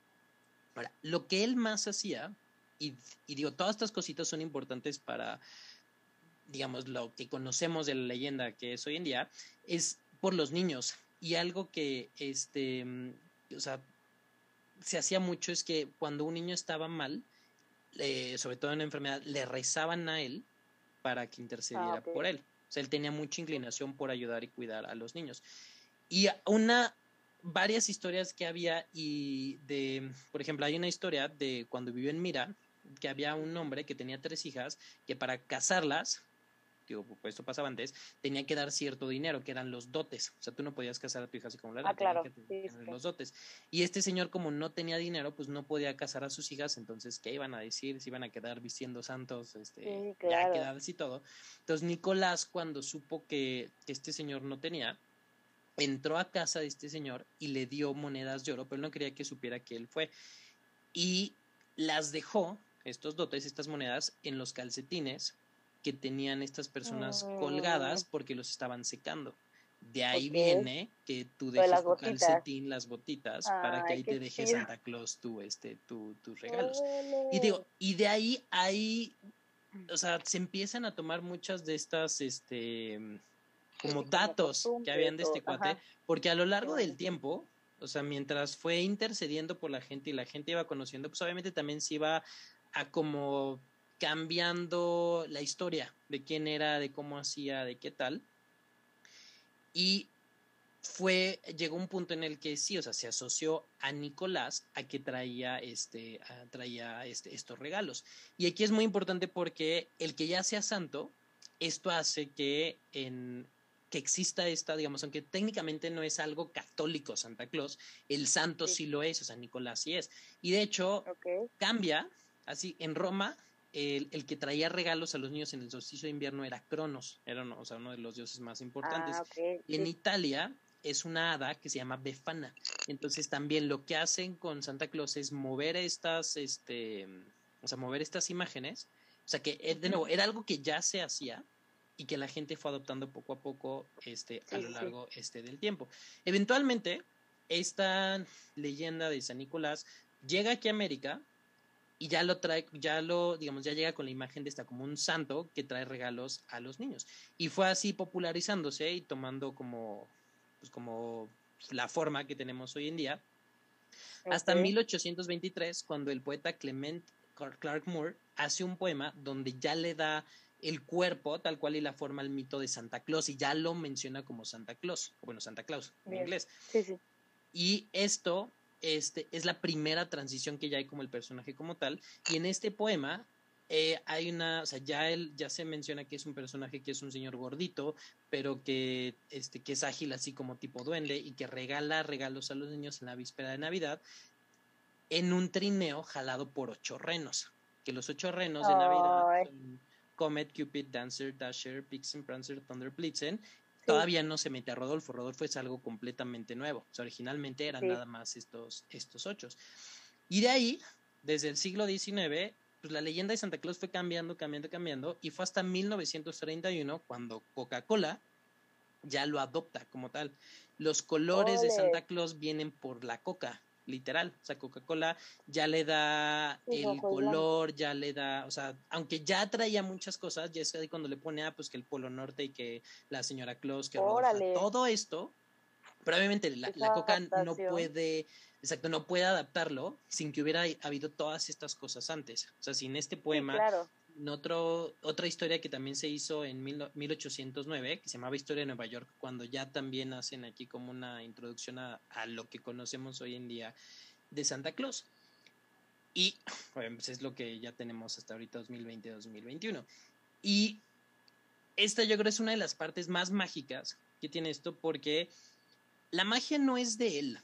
A: Ahora, lo que él más hacía, y, y digo, todas estas cositas son importantes para, digamos, lo que conocemos de la leyenda que es hoy en día, es por los niños. Y algo que, este, o sea, se hacía mucho es que cuando un niño estaba mal, sobre todo en una enfermedad, le rezaban a él para que intercediera ah, por él. O sea, él tenía mucha inclinación por ayudar y cuidar a los niños. Y una, varias historias que había y de, por ejemplo, hay una historia de cuando vivió en Mira, que había un hombre que tenía tres hijas, que para casarlas pues esto pasaba antes, tenía que dar cierto dinero, que eran los dotes. O sea, tú no podías casar a tu hija así como la
B: Ah, claro.
A: los dotes. Y este señor, como no tenía dinero, pues no podía casar a sus hijas, entonces, ¿qué iban a decir? Se iban a quedar vistiendo santos, este, ya quedadas y todo. Entonces, Nicolás, cuando supo que, este señor no tenía, entró a casa de este señor y le dio monedas de oro, pero él no quería que supiera que él fue. Y las dejó, estos dotes, estas monedas, en los calcetines que tenían estas personas colgadas mm. porque los estaban secando. De ahí viene que tú dejes tu calcetín, las botitas, para que ahí te deje Santa Claus tu, este, tu, tus regalos. Y digo, y de ahí hay, o sea, se empiezan a tomar muchas de estas, este, como datos que habían de este cuate, porque a lo largo del tiempo, o sea, mientras fue intercediendo por la gente y la gente iba conociendo, pues obviamente también se iba a como cambiando la historia de quién era, de cómo hacía, de qué tal. Y fue, llegó un punto en el que sí, o sea, se asoció a Nicolás a que traía, este, traía este, estos regalos. Y aquí es muy importante porque el que ya sea santo, esto hace que en, que exista esta, digamos, aunque técnicamente no es algo católico Santa Claus, el santo sí, lo es, o sea, Nicolás sí es. Y de hecho, cambia, así, en Roma el, el, que traía regalos a los niños en el solsticio de invierno era Cronos, era uno, o sea, uno de los dioses más importantes.
B: Ah,
A: y en Italia es una hada que se llama Befana. Entonces también lo que hacen con Santa Claus es mover estas, este, o sea, mover estas imágenes. O sea que, eh, de nuevo, era algo que ya se hacía y que la gente fue adoptando poco a poco este, a lo largo este, del tiempo. Eventualmente, esta leyenda de San Nicolás llega aquí a América y ya lo trae, ya lo, digamos, ya llega con la imagen de esta como un santo que trae regalos a los niños. Y fue así popularizándose y tomando como, pues como la forma que tenemos hoy en día. Hasta 1823, cuando el poeta Clement Clark Moore hace un poema donde ya le da el cuerpo tal cual y la forma al mito de Santa Claus y ya lo menciona como Santa Claus, bueno, Santa Claus en inglés.
B: Sí, sí.
A: Y esto este, es la primera transición que ya hay como el personaje como tal. Y en este poema eh, hay una, o sea, ya él, ya se menciona que es un personaje que es un señor gordito, pero que, este, que es ágil así como tipo duende y que regala regalos a los niños en la víspera de Navidad en un trineo jalado por ocho renos. Que los ocho renos de Navidad son Comet, Cupid, Dancer, Dasher, Pixen, Prancer, Thunder, Blitzen todavía no se mete a Rodolfo. Rodolfo es algo completamente nuevo. O sea, originalmente eran nada más estos, estos ocho. Y de ahí, desde el siglo XIX, pues la leyenda de Santa Claus fue cambiando, cambiando, cambiando, y fue hasta 1931 cuando Coca-Cola ya lo adopta como tal. Los colores de Santa Claus vienen por la coca literal. O sea, Coca-Cola ya le da el color, ya le da, o sea, aunque ya traía muchas cosas, ya es ahí cuando le pone, ah, pues que el Polo Norte y que la señora Claus, que todo esto, pero obviamente la, Coca no puede, exacto, no puede adaptarlo sin que hubiera habido todas estas cosas antes. O sea, sin este poema, otro, otra historia que también se hizo en mil, 1809, que se llamaba Historia de Nueva York, cuando ya también hacen aquí como una introducción a, lo que conocemos hoy en día de Santa Claus. Y pues es lo que ya tenemos hasta ahorita 2020-2021. Y esta yo creo es una de las partes más mágicas que tiene esto porque la magia no es de él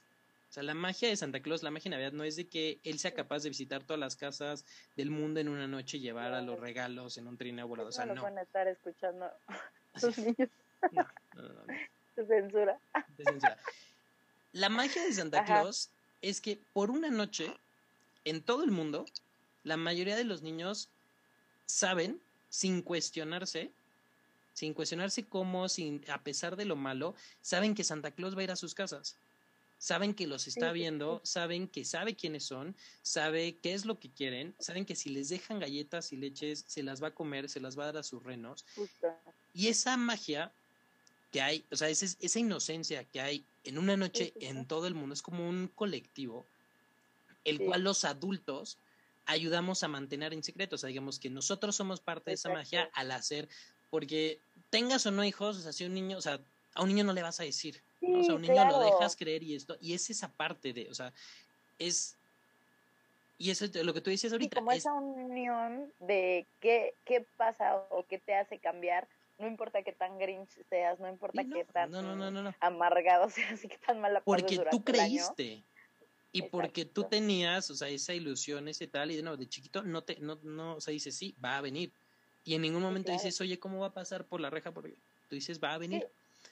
A: sea, la magia de Santa Claus, la magia de Navidad, no es de que él sea capaz de visitar todas las casas del mundo en una noche y llevar a los regalos en un trineo volado. O sea, no.
B: no. van a estar escuchando sus niños. No, no, no. De censura.
A: De censura. La magia de Santa Claus es que por una noche, en todo el mundo, la mayoría de los niños saben, sin cuestionarse, sin cuestionarse cómo, sin, a pesar de lo malo, saben que Santa Claus va a ir a sus casas saben que los está viendo, saben que sabe quiénes son, sabe qué es lo que quieren, saben que si les dejan galletas y leches, se las va a comer, se las va a dar a sus renos. Y esa magia que hay, o sea, esa, esa inocencia que hay en una noche en todo el mundo, es como un colectivo, el cual los adultos ayudamos a mantener en secreto. O sea, digamos que nosotros somos parte de esa magia al hacer, porque tengas o no hijos, o sea, si un niño, o sea, a un niño no le vas a decir, o sea, un niño lo dejas creer y esto, y es esa parte de, o sea, es, y eso es lo que tú dices ahorita.
B: como esa unión de qué, qué pasa o qué te hace cambiar, no importa qué tan grinch seas, no importa qué tan amargado seas y qué tan mala
A: Porque tú creíste. Y porque tú tenías, o sea, esa ilusión, ese tal, y de nuevo, de chiquito, no te, no, no, o sea, dices, sí, va a venir. Y en ningún momento dices, oye, ¿cómo va a pasar por la reja? Porque tú dices, va a venir.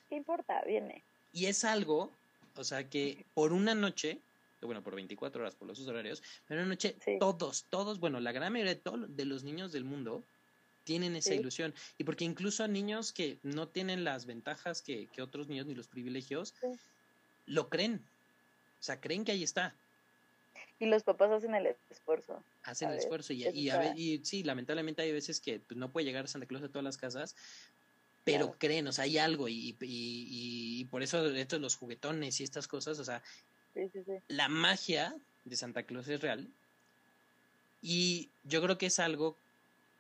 B: ¿Qué importa? Viene.
A: Y es algo, o sea, que por una noche, bueno, por 24 horas, por los horarios, pero una noche, todos, todos, bueno, la gran mayoría de, todos, de los niños del mundo tienen esa ilusión. Y porque incluso a niños que no tienen las ventajas que, que otros niños ni los privilegios, lo creen. O sea, creen que ahí está.
B: Y los papás hacen el esfuerzo.
A: Hacen el esfuerzo. Y, y, sí, lamentablemente hay veces que pues, no puede llegar Santa Claus a todas las casas, pero creen, o sea, hay algo. Y, y, por eso estos los juguetones y estas cosas, o sea, la magia de Santa Claus es real. Y yo creo que es algo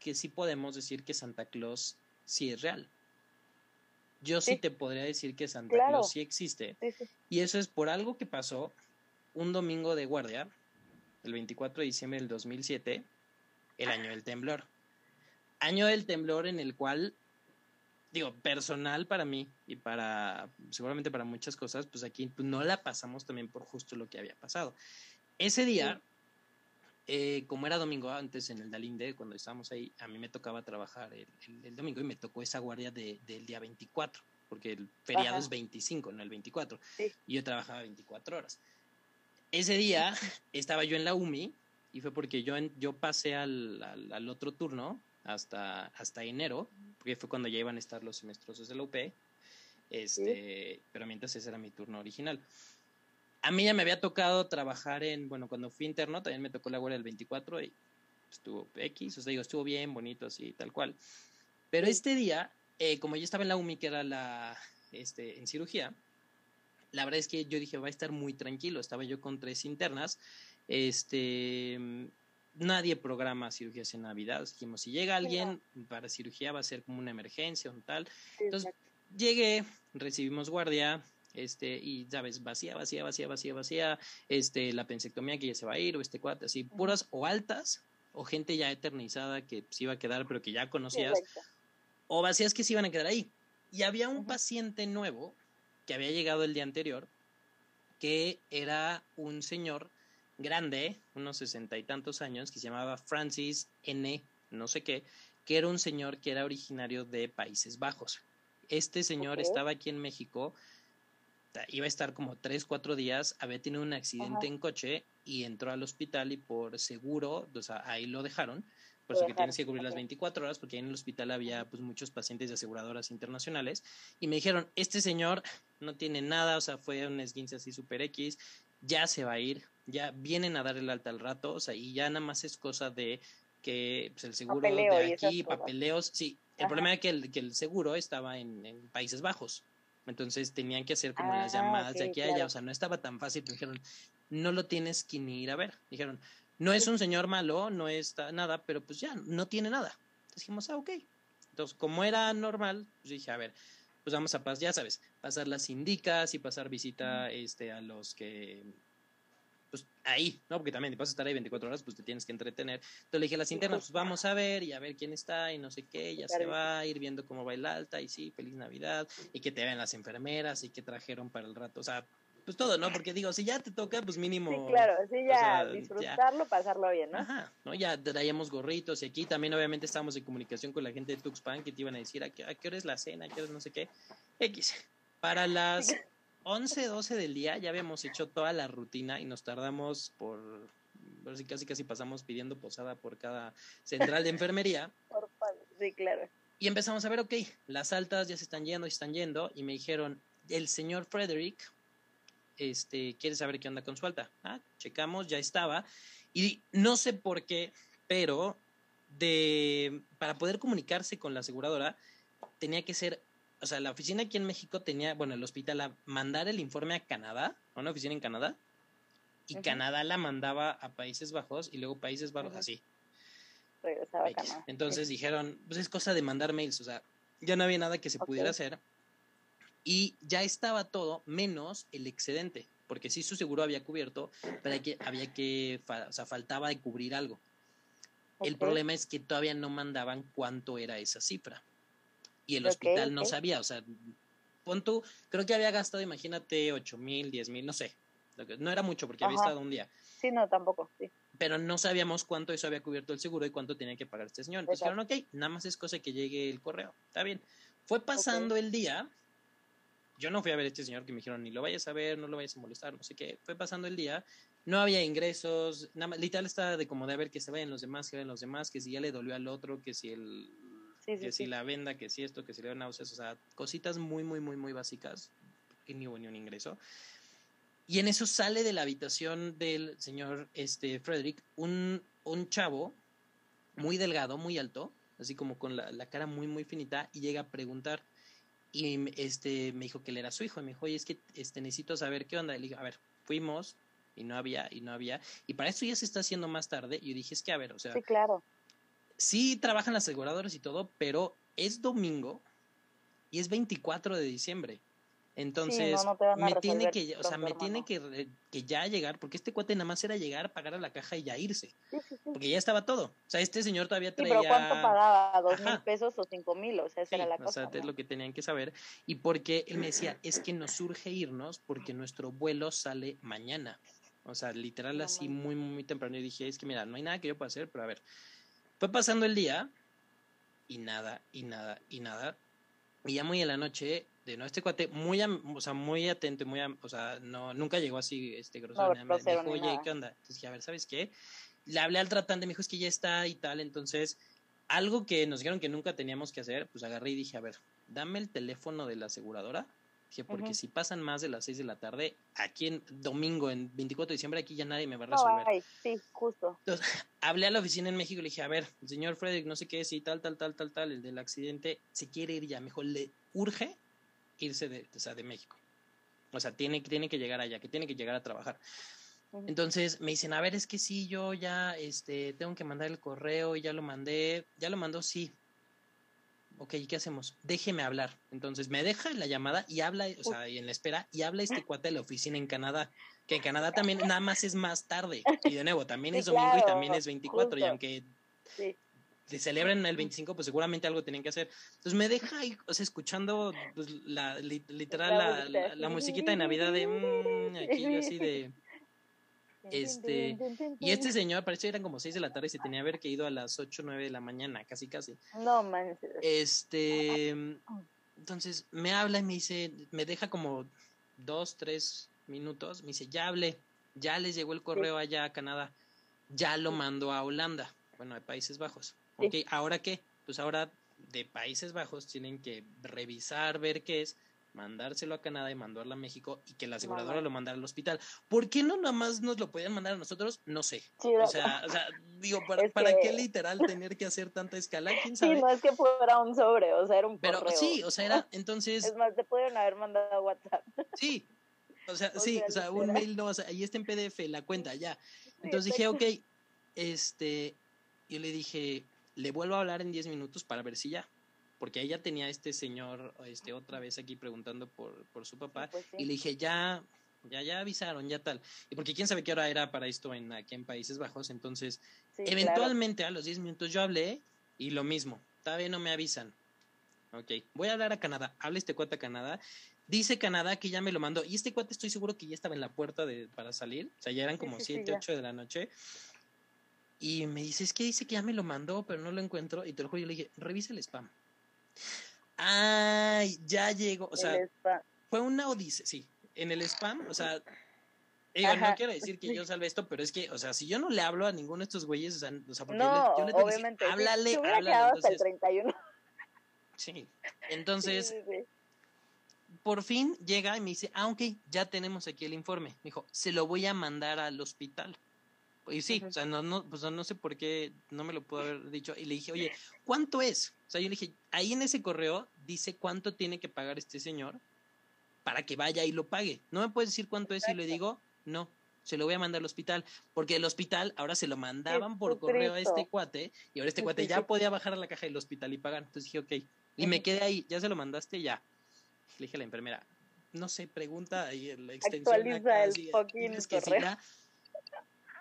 A: que sí podemos decir que Santa Claus sí es real. Yo sí, te podría decir que Santa Claus sí existe. y eso es por algo que pasó un domingo de guardia, el 24 de diciembre del 2007, el año del temblor. Año del temblor en el cual, digo, personal para mí y para, seguramente para muchas cosas, pues aquí pues, no la pasamos también por justo lo que había pasado. Ese día, eh, como era domingo antes en el Dalinde, cuando estábamos ahí, a mí me tocaba trabajar el, domingo y me tocó esa guardia del día 24, porque el feriado es 25, no el 24. Y yo trabajaba 24 horas. Ese día estaba yo en la UMI y fue porque yo, yo pasé al, al, otro turno hasta, hasta enero, porque fue cuando ya iban a estar los semestrosos de la UP, este, pero mientras ese era mi turno original. A mí ya me había tocado trabajar en, bueno, cuando fui interno también me tocó la guardia del 24 y estuvo X, o sea, digo, estuvo bien, bonito, así, tal cual. Pero este día, eh, como yo estaba en la UMI, que era la, este, en cirugía, la verdad es que yo dije, va a estar muy tranquilo. Estaba yo con tres internas. Este, nadie programa cirugías en Navidad. Dijimos, si llega alguien para cirugía va a ser como una emergencia o tal. Entonces, llegué, recibimos guardia, este, y sabes, vacía, vacía, vacía, vacía, vacía, este, la pensectomía que ya se va a ir, o este cuate, así, puras o altas, o gente ya eternizada que se iba a quedar, pero que ya conocías, o vacías que se iban a quedar ahí. Y había un paciente nuevo que había llegado el día anterior, que era un señor grande, unos sesenta y tantos años, que se llamaba Francis N. no sé qué, que era un señor que era originario de Países Bajos. Este señor estaba aquí en México iba a estar como tres, cuatro días, había tenido un accidente en coche y entró al hospital y por seguro, o sea, ahí lo dejaron, por eso que tienes que cubrir las 24 horas, porque ahí en el hospital había pues muchos pacientes de aseguradoras internacionales, y me dijeron, este señor no tiene nada, o sea, fue un esguince así super X, ya se va a ir, ya vienen a dar el alta al rato, o sea, y ya nada más es cosa de que pues, el seguro de aquí, papeleos, sí, el problema era que el, que el seguro estaba en, en Países Bajos, entonces tenían que hacer como las ah, llamadas de aquí a allá. O sea, no estaba tan fácil. Pero dijeron, no lo tienes que ni ir a ver. Dijeron, no es un señor malo, no está nada, pero pues ya, no tiene nada. Entonces dijimos, ah, ok. Entonces, como era normal, pues dije, a ver, pues vamos a pasar, ya sabes, pasar las indicas y pasar visita este, a los que pues ahí, ¿no? Porque también, vas a estar ahí 24 horas, pues te tienes que entretener. Entonces le dije a las internas, pues vamos a ver y a ver quién está y no sé qué, ya se va a ir viendo cómo va el alta y sí, feliz Navidad y que te vean las enfermeras y que trajeron para el rato, o sea, pues todo, ¿no? Porque digo, si ya te toca, pues mínimo.
B: Sí, claro, sí, ya disfrutarlo, pasarlo bien, ¿no?
A: Ajá, ¿no? Ya traíamos gorritos y aquí también, obviamente, estábamos en comunicación con la gente de Tuxpan que te iban a decir a qué, a qué hora es la cena, a qué hora es no sé qué. X. Para las 11, 12 del día ya habíamos hecho toda la rutina y nos tardamos por, casi casi casi pasamos pidiendo posada por cada central de enfermería.
B: Por sí, claro.
A: Y empezamos a ver, ok, las altas ya se están yendo, y están yendo, y me dijeron, el señor Frederick, este, quiere saber qué onda con su alta. Ah, checamos, ya estaba. Y no sé por qué, pero de, para poder comunicarse con la aseguradora, tenía que ser o sea, la oficina aquí en México tenía, bueno, el hospital a mandar el informe a Canadá, a una oficina en Canadá, y Canadá la mandaba a Países Bajos y luego Países Bajos así.
B: Regresaba a Canadá.
A: Entonces dijeron, pues es cosa de mandar mails, o sea, ya no había nada que se pudiera hacer y ya estaba todo menos el excedente, porque sí su seguro había cubierto, pero que, había que, o sea, faltaba de cubrir algo. El problema es que todavía no mandaban cuánto era esa cifra. Y el hospital no sabía, o sea, pon tú, creo que había gastado, imagínate, ocho mil, diez mil, no sé. No era mucho porque había estado un día.
B: Sí, no, tampoco, sí.
A: Pero no sabíamos cuánto eso había cubierto el seguro y cuánto tenía que pagar este señor. Entonces dijeron, ok, nada más es cosa que llegue el correo. Está bien. Fue pasando el día. Yo no fui a ver a este señor que me dijeron, ni lo vayas a ver, no lo vayas a molestar, no sé qué. Fue pasando el día. No había ingresos. Nada más, literal estaba de como de ver que se vayan los demás, que vayan los demás, que si ya le dolió al otro, que si el que si la venda, que si esto, que si le dio náuseas, o sea, cositas muy, muy, muy, muy básicas, que ni hubo ni un ingreso. Y en eso sale de la habitación del señor este, Frederick un, un chavo muy delgado, muy alto, así como con la, la, cara muy, muy finita, y llega a preguntar. Y este, me dijo que él era su hijo. Y me dijo, oye, es que este, necesito saber qué onda. Y le dije, a ver, fuimos, y no había, y no había. Y para eso ya se está haciendo más tarde. Y yo dije, es que, a ver, o sea.
B: Sí, claro
A: sí trabajan las aseguradoras y todo, pero es domingo y es 24 de diciembre. Entonces, me tiene que, o sea, me tiene que, que, ya llegar, porque este cuate nada más era llegar, pagar a la caja y ya irse. porque ya estaba todo. O sea, este señor todavía traía.
B: pero ¿cuánto pagaba? ¿Dos mil pesos o cinco mil? O sea, esa era la cosa.
A: O sea, es lo que tenían que saber. Y porque él me decía, es que nos surge irnos porque nuestro vuelo sale mañana. O sea, literal así muy, muy temprano. Y dije, es que mira, no hay nada que yo pueda hacer, pero a ver, fue pasando el día y nada, y nada, y nada. Y ya muy en la noche, de no, este cuate, muy, o sea, muy atento, muy, o sea, no, nunca llegó así, este grosero. me dijo, oye, ¿qué onda? Entonces dije, a ver, ¿sabes qué? Le hablé al tratante, me dijo, es que ya está y tal. Entonces, algo que nos dijeron que nunca teníamos que hacer, pues agarré y dije, a ver, dame el teléfono de la aseguradora porque si pasan más de las 6 de la tarde, aquí en domingo, en 24 de diciembre, aquí ya nadie me va a resolver.
B: sí, justo.
A: Entonces, hablé a la oficina en México y le dije, a ver, el señor Frederick, no sé qué, si tal, tal, tal, tal, tal, el del accidente, se quiere ir ya, mejor le urge irse de, o sea, de México. O sea, tiene, tiene que llegar allá, que tiene que llegar a trabajar. Entonces me dicen, a ver, es que sí, yo ya este, tengo que mandar el correo, y ya lo mandé, ya lo mandó, sí, ok, ¿qué hacemos? Déjeme hablar. Entonces me deja la llamada y habla, o sea, y en la espera, y habla este cuate de la oficina en Canadá, que en Canadá también nada más es más tarde. Y de nuevo, también es domingo y también es 24, y aunque se celebren el 25, pues seguramente algo tienen que hacer. Entonces me deja ahí, o sea, escuchando pues, la, literal la, la, musiquita de Navidad de mmm, aquí así de este, y este señor, parece que eran como 6 de la tarde y se tenía que haber que ido a las 8 o 9 de la mañana, casi casi.
B: No man.
A: Este, entonces me habla y me dice, me deja como 2, 3 minutos, me dice, ya hablé, ya les llegó el correo allá a Canadá, ya lo mando a Holanda, bueno, de Países Bajos. Ok, ¿ahora qué? Pues ahora de Países Bajos tienen que revisar, ver qué es, mandárselo a Canadá y mandarlo a México y que la aseguradora lo mandara al hospital. ¿Por qué no nada más nos lo podían mandar a nosotros? No sé. o, sea, o sea, digo, ¿para, ¿para qué literal tener que hacer tanta escala? ¿Quién sabe?
B: Sí, no es que fuera un sobre, o sea, era un
A: Pero sí, o sea, era entonces...
B: Es más, te pudieron haber mandado WhatsApp.
A: Sí, o sea, sí, o sea, un mail no, o sea, ahí está en PDF la cuenta, ya. Entonces dije, ok, este, yo le dije, le vuelvo a hablar en 10 minutos para ver si ya porque ella tenía este señor este otra vez aquí preguntando por, por su papá pues y le dije ya ya ya avisaron ya tal y porque quién sabe qué hora era para esto en aquí en Países Bajos entonces eventualmente a los 10 minutos yo hablé y lo mismo todavía no me avisan ok voy a hablar a Canadá habla este cuate a Canadá dice Canadá que ya me lo mandó y este cuate estoy seguro que ya estaba en la puerta de para salir o sea ya eran como 7 8 de la noche y me dice, es que dice que ya me lo mandó, pero no lo encuentro. Y te lo juro, yo le dije, revisa el spam. Ay, ya llegó. O sea, fue una odisea, sí. En el spam, o sea, no quiero decir que yo salve esto, pero es que, o sea, si yo no le hablo a ninguno de estos güeyes, o sea, o sea porque
B: no, yo le tengo obviamente,
A: háblale,
B: sí,
A: háblale.
B: Hasta el 31.
A: Sí, entonces, por fin llega y me dice, ah, ok, ya tenemos aquí el informe. Me dijo, se lo voy a mandar al hospital. Y sí, o sea, no, no, pues no sé por qué no me lo pudo haber dicho. Y le dije, oye, ¿cuánto es? O sea, yo le dije, ahí en ese correo dice cuánto tiene que pagar este señor para que vaya y lo pague. ¿No me puedes decir cuánto es? Y le digo, no. se lo voy a mandar al hospital, porque el hospital ahora se lo mandaban por correo a este cuate, y ahora este cuate ya podía bajar a la caja del hospital y pagar. Entonces dije, ok, y me quedé ahí, ya se lo mandaste, ya. Le dije a la enfermera, no sé, pregunta ahí en la extensión.
B: Actualiza el fucking correo.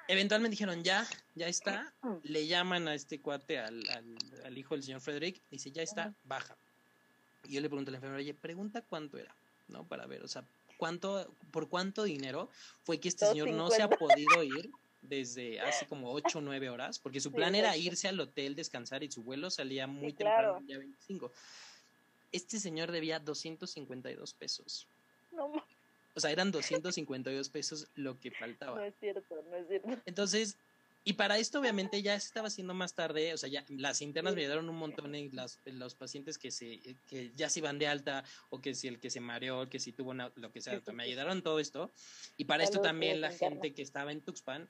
A: Eventualmente dijeron, ya, ya está. Le llaman a este cuate, al, al, hijo del señor Frederick, dice, ya está, baja. Y yo le pregunto a la enfermera, oye, pregunta cuánto era, ¿no? Para ver, o sea, cuánto, por cuánto dinero fue que este señor no se ha podido ir desde hace como 8 o 9 horas, porque su plan era irse al hotel, descansar y su vuelo salía muy temprano, ya 25. Este señor debía 252 pesos. No o sea, eran 252 pesos lo que faltaba.
B: No es cierto, no es cierto.
A: Entonces, y para esto obviamente ya se estaba haciendo más tarde, o sea, ya las internas me ayudaron un montón en las, los pacientes que se que ya se iban de alta o que si el que se mareó, que si tuvo lo que sea, me ayudaron todo esto. Y para esto también la gente que estaba en Tuxpan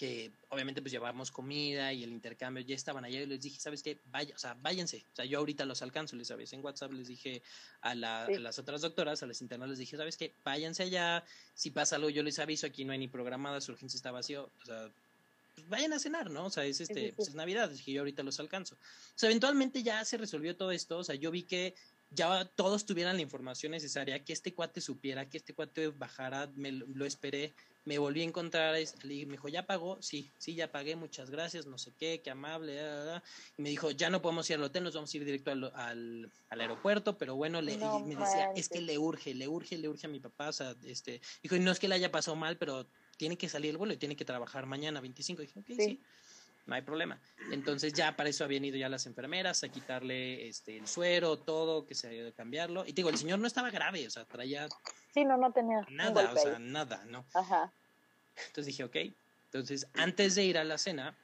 A: que obviamente pues llevábamos comida y el intercambio, ya estaban allá y les dije, ¿sabes qué? Vaya, o sea, váyanse, o sea, yo ahorita los alcanzo, les sabes, en WhatsApp les dije a, las otras doctoras, a las internas les dije, ¿sabes qué? Váyanse allá, si pasa algo yo les aviso, aquí no hay ni programada, su urgencia está vacío, o sea, pues vayan a cenar, ¿no? O sea, es este, pues es Navidad, dije, yo ahorita los alcanzo. O sea, eventualmente ya se resolvió todo esto, o sea, yo vi que ya todos tuvieran la información necesaria, que este cuate supiera, que este cuate bajara, me lo esperé, me volví a encontrar, me dijo, ¿ya pagó? Sí, sí, ya pagué, muchas gracias, no sé qué, qué amable, y me dijo, ya no podemos ir al hotel, nos vamos a ir directo al, al, aeropuerto, pero bueno, le, me decía, es que le urge, le urge, le urge a mi papá, o sea, este, dijo, y no es que le haya pasado mal, pero tiene que salir el vuelo y tiene que trabajar mañana 25, dije, ok, sí. No hay problema. Entonces ya para eso habían ido ya las enfermeras a quitarle este el suero, todo, que se había de cambiarlo. Y digo, el señor no estaba grave, o sea, traía
B: Sí, no, no tenía.
A: Nada, o sea, nada, ¿no? Ajá. Entonces dije, ok. Entonces, antes de ir a la cena,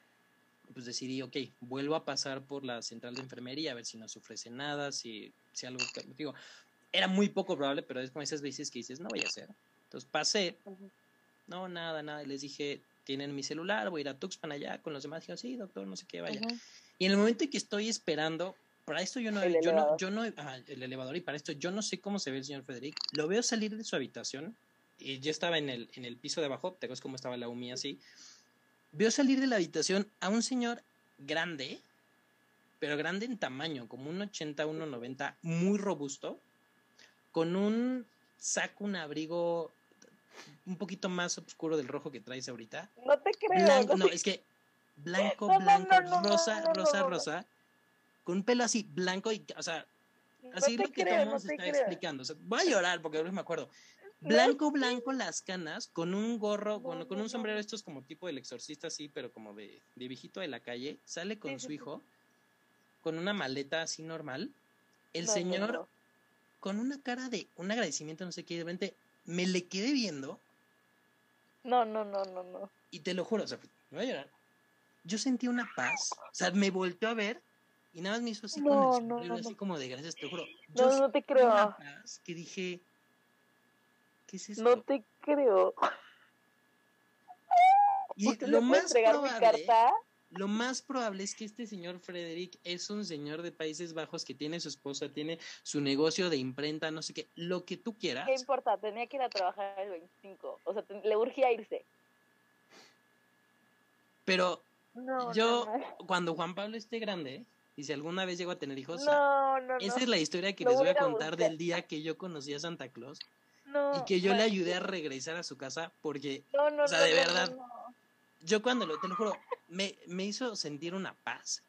A: pues decidí, ok, vuelvo a pasar por la central de enfermería a ver si nos ofrece nada, si, si algo. Digo, era muy poco probable, pero es como esas veces que dices, no voy a hacer. Entonces pasé, no, nada, nada. Y les dije, tienen mi celular, voy a ir a Tuxpan allá con los demás. Dijeron, sí, doctor, no sé qué, vaya. Y en el momento en que estoy esperando, para esto yo no, yo no, yo no, el elevador y para esto yo no sé cómo se ve el señor Federic. Lo veo salir de su habitación y yo estaba en el, en el piso de abajo, te ves cómo estaba la UMI así. Veo salir de la habitación a un señor grande, pero grande en tamaño, como un 80, 1,90, muy robusto, con un saco, un abrigo un poquito más oscuro del rojo que traes ahorita.
B: No te creo.
A: no, es que blanco, blanco, rosa, rosa, rosa con un pelo así blanco y, o sea, así lo que todo se está explicando. voy a llorar porque no me acuerdo. Blanco, blanco las canas, con un gorro, bueno, con un sombrero estos como tipo del exorcista así, pero como de, de viejito de la calle, sale con su hijo, con una maleta así normal. El señor, con una cara de un agradecimiento, no sé qué, de repente me le quedé viendo.
B: No, no, no, no, no.
A: Y te lo juro, o sea, me voy a llorar. Yo sentí una paz, o sea, me volteó a ver y nada más me hizo así con el sombrero, así como de gracias, te juro.
B: no, no te creo.
A: Que dije, ¿qué es eso?
B: No te creo.
A: Y lo más probable, lo más probable es que este señor Frederick es un señor de Países Bajos que tiene su esposa, tiene su negocio de imprenta, no sé qué, lo que tú quieras.
B: ¿Qué importa? Tenía que ir a trabajar el 25, o sea, le urgía irse.
A: Pero yo, cuando Juan Pablo esté grande, y si alguna vez llego a tener hijos, esa es la historia que les voy a contar del día que yo conocí a Santa Claus y que yo le ayudé a regresar a su casa porque, o sea, de verdad, yo cuando lo, te lo juro, me, me hizo sentir una paz.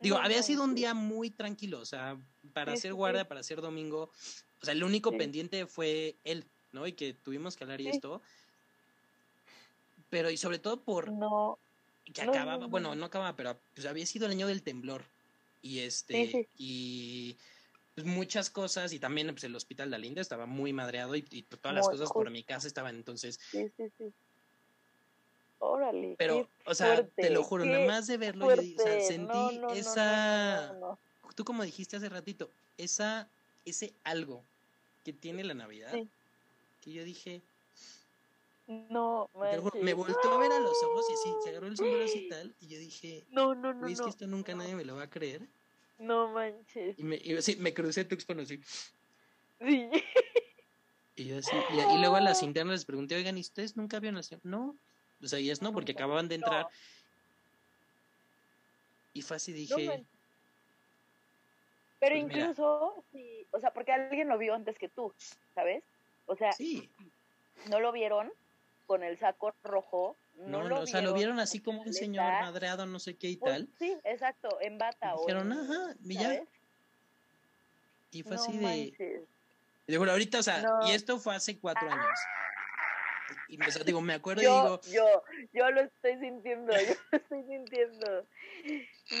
A: Digo, había sido un día muy tranquilo, o sea, para hacer guardia, para hacer domingo, o sea, el único pendiente fue él, ¿no? Y que tuvimos que hablar y esto. Pero, y sobre todo por...
B: No.
A: Que acababa, bueno, no acababa, pero pues había sido el año del temblor y este y pues, muchas cosas y también pues, el hospital de Alinda estaba muy madreado y, todas las cosas por mi casa estaban entonces
B: sí sí sí órale
A: pero o sea te lo juro nada más de verlo yo, o sea, sentí esa tú como dijiste hace ratito esa ese algo que tiene la Navidad que yo dije
B: no,
A: me volteó a ver a los ojos y así, se agarró el sombrero y tal, y yo dije,
B: no, no, no,
A: es que esto nunca nadie me lo va a creer.
B: No manches.
A: Y me, y, sí, me crucé Tuxpan así.
B: Sí.
A: Y, yo así, y, y luego a las internas les pregunté, oigan, ¿y ustedes nunca vieron así? No. O sea, ellas no, porque acababan de entrar. Y fue así,
B: No
A: dije.
B: Pero
A: Pues
B: incluso, sí, o sea, porque alguien lo vio antes que tú, ¿sabes? O sea,
A: sí.
B: no lo vieron con el saco rojo. No,
A: No,
B: lo
A: o sea, lo vieron así como un señor madreado, no sé qué y
B: pues,
A: tal.
B: Sí, exacto, en bata o
A: Dijeron, ajá, y ya. Y fue así de.
B: manches.
A: Y digo, ahorita, o sea.
B: Ah.
A: y esto fue hace cuatro años. Y, sea, digo, me acuerdo y
B: Yo,
A: digo,
B: yo, yo lo estoy sintiendo, yo lo estoy sintiendo.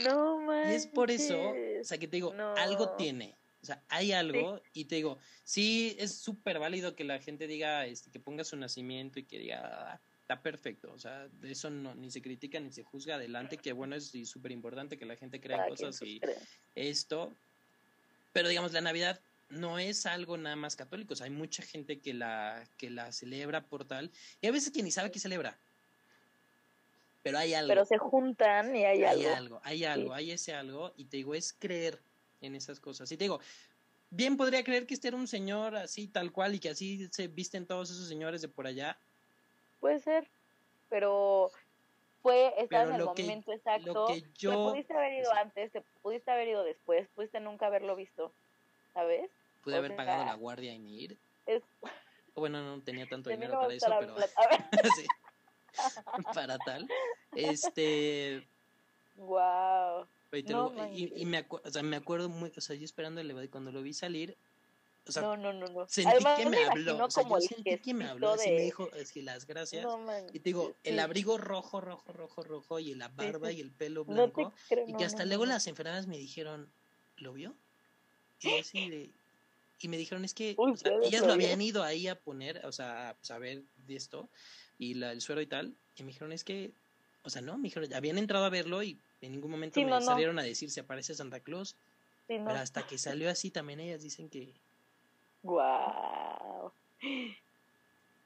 B: No
A: y
B: manches.
A: es por eso, o sea, que te digo,
B: No.
A: algo tiene. O sea, hay algo, y te digo, sí, es súper válido que la gente diga, este, que ponga su nacimiento y que diga, "Ah, está perfecto. O sea, de eso no, ni se critica ni se juzga adelante, que bueno, es súper importante que la gente crea
B: quien
A: cosas y esto. Pero digamos, la Navidad no es algo nada más católico. O sea, hay mucha gente que la, que la celebra por tal. Y a veces que ni sabe que celebra. Pero hay algo.
B: Pero se juntan y hay,
A: hay
B: algo.
A: algo, hay algo, hay ese algo. Y te digo, es creer en esas cosas. Y te digo, bien podría creer que este era un señor así, tal cual, y que así se visten todos esos señores de por allá.
B: Puede ser, pero fue, estaba
A: Pero
B: en el
A: que-
B: momento exacto.
A: Lo que
B: Te
A: yo
B: pudiste haber ido antes, te pudiste haber ido después, pudiste nunca haberlo visto, ¿sabes?
A: pude
B: o
A: haber
B: sea,
A: pagado la guardia y ni ir.
B: Es,
A: Bueno, no tenía tanto dinero para eso, pero sí, para tal. Este,
B: wow. No
A: lo- y, me, acu- o sea, me acuerdo muy, o sea, yo esperando el elevador y cuando lo vi salir, o sea,
B: no, no, no, no.
A: sentí
B: Además,
A: que me habló, o sea,
B: como
A: yo sentí que me habló, así me dijo, así las gracias.
B: No
A: y te digo, el abrigo rojo, rojo, rojo, rojo, y la barba
B: sí.
A: y el pelo
B: No
A: blanco,
B: creo,
A: y que hasta luego las enfermeras me dijeron, ¿lo vio? Y yo así de- y me dijeron, es que, o sea, ellas lo habían ido ahí a poner, o sea, a saber de esto, y la, el suero y tal, y me dijeron, es que, o sea, no, me dijeron, habían entrado a verlo y en ningún momento
B: Sí,
A: me
B: no, no.
A: salieron a decir si aparece Santa Claus,
B: Sí, no.
A: pero hasta que salió así también ellas dicen que,
B: Wow.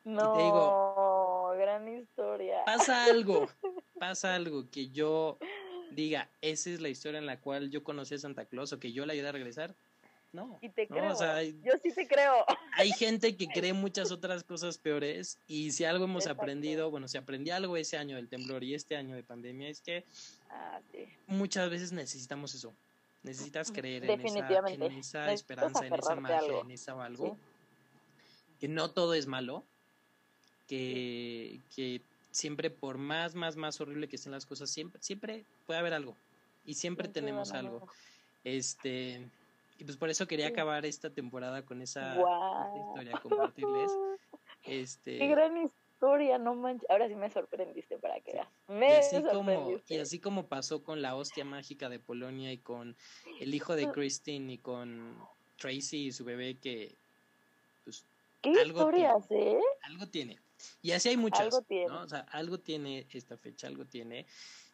B: No,
A: digo-
B: gran historia.
A: pasa algo, pasa algo que yo diga, esa es la historia en la cual yo conocí a Santa Claus o que yo la ayudé a regresar. No,
B: Y te
A: no,
B: creo.
A: o sea, hay,
B: Yo sí te creo.
A: hay gente que cree muchas otras cosas peores y si algo hemos
B: Exacto.
A: aprendido, bueno, si aprendí algo ese año del temblor y este año de pandemia es que
B: Ah, sí.
A: muchas veces necesitamos eso. Necesitas creer en esa, en esa esperanza, en esa magia,
B: algo.
A: en esa algo.
B: Sí.
A: Que no todo es malo. Que, que siempre, por más, más, más horrible que estén las cosas, siempre, siempre puede haber algo. Y siempre tenemos algo. Este. Y pues por eso quería acabar esta temporada con esa, esta historia, compartirles. Este.
B: Qué gran historia, no manches. Ahora sí me sorprendiste para que veas.
A: Y
B: Me
A: así, como, y así como pasó con la hostia mágica de Polonia y con el hijo de Christine y con Tracy y su bebé que pues
B: ¿Qué
A: algo
B: historias, eh?
A: algo tiene. Y así hay muchas,
B: Algo tiene.
A: ¿no? O sea, algo tiene esta fecha, algo tiene,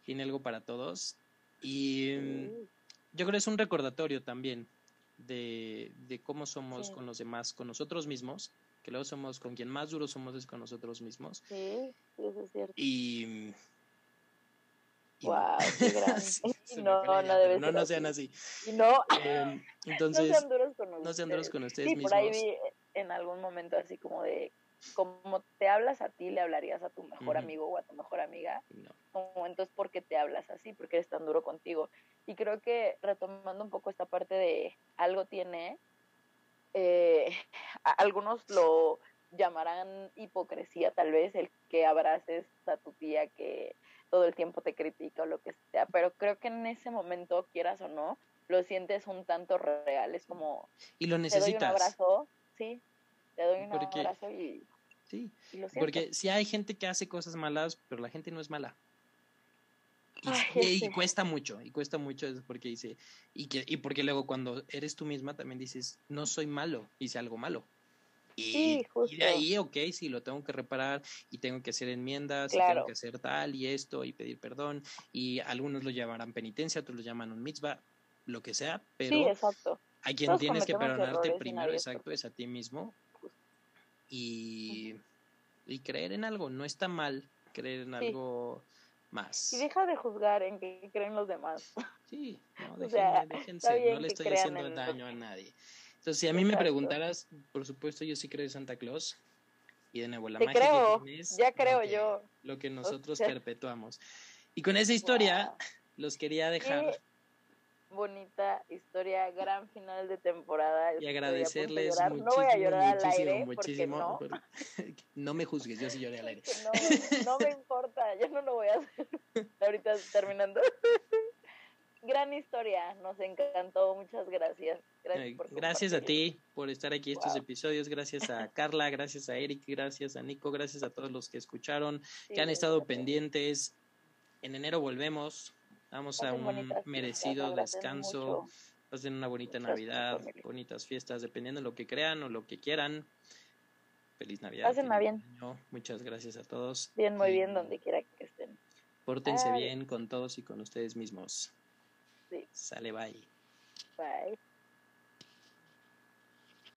A: tiene algo para todos. Y mm,
B: Sí.
A: yo creo que es un recordatorio también de, de cómo somos
B: Sí.
A: con los demás, con nosotros mismos, que luego somos, con quien más duro somos es con nosotros mismos.
B: Sí, eso es cierto.
A: Y... y
B: Wow, qué gran.
A: Sí, se me
B: no, no
A: idea,
B: debe
A: no,
B: ser
A: no sean
B: así.
A: así.
B: Y no, no
A: entonces,
B: sean duros con ustedes.
A: no sean duros con ustedes
B: Sí,
A: mismos.
B: por ahí vi en algún momento así como de, como te hablas a ti, le hablarías a tu mejor amigo o a tu mejor amiga.
A: No.
B: Entonces, ¿por qué te hablas así? ¿Por qué eres tan duro contigo? Y creo que retomando un poco esta parte de algo tiene, eh, algunos lo llamarán hipocresía tal vez, el que abraces a tu tía que todo el tiempo te critica o lo que sea, pero creo que en ese momento, quieras o no, lo sientes un tanto real, es como,
A: Y lo
B: te doy un
A: necesitas.
B: abrazo, sí, te doy un
A: Porque-
B: abrazo y,
A: Sí,
B: y lo
A: porque si hay gente que hace cosas malas, pero la gente no es mala. Y,
B: Ay,
A: y- y cuesta mucho, y cuesta mucho es porque dice, y que, y porque luego cuando eres tú misma también dices, no soy malo, hice algo malo. Y,
B: Sí,
A: y
B: justo.
A: de ahí, ok, sí, lo tengo que reparar y tengo que hacer enmiendas y
B: Claro.
A: tengo que hacer tal y esto y pedir perdón y algunos lo llamarán penitencia, otros lo llaman un mitzvah, lo que sea, pero
B: sí, exacto.
A: a quien
B: Todos
A: tienes que perdonarte
B: y
A: primero, exacto, es a ti mismo. Y, y creer en algo, no está mal creer en
B: Sí.
A: algo más.
B: Y deja de juzgar en qué creen los demás.
A: Sí, no,
B: O
A: déjenme,
B: sea,
A: déjense, no le
B: que
A: estoy haciendo daño a nadie. Entonces, si a mí me preguntaras, por supuesto, yo sí creo en Santa Claus. Y de nuevo, la
B: Te
A: magia
B: creo,
A: que
B: ya creo
A: lo que-
B: yo.
A: Lo que nosotros
B: sea-
A: perpetuamos. Y con esa historia,
B: Wow.
A: los quería dejar
B: Qué bonita historia, gran final de temporada.
A: y agradecerles muchísimo,
B: No voy a llorar al
A: muchísimo,
B: aire
A: muchísimo.
B: porque no,
A: me juzgues, yo sí lloré al aire.
B: no, no me importa, yo no lo voy a hacer. Ahorita terminando. Gran historia, nos encantó, muchas gracias. Gracias, por
A: Gracias a ti por estar aquí estos
B: Wow.
A: episodios, gracias a Carla, gracias a Eric, gracias a Nico, gracias a todos los que escucharon,
B: Sí,
A: que han estado
B: gracias.
A: pendientes. En enero volvemos, vamos a un merecido descanso,
B: mucho.
A: pasen una bonita
B: Muchas
A: Navidad, bonitas fiestas, dependiendo de lo que crean o lo que quieran. Feliz Navidad.
B: Pásenla bien.
A: año. Muchas gracias a todos.
B: Bien, muy bien, donde quiera que estén.
A: Pórtense
B: Ay.
A: bien con todos y con ustedes mismos.
B: Sí.
A: Sale, bye.
B: Bye.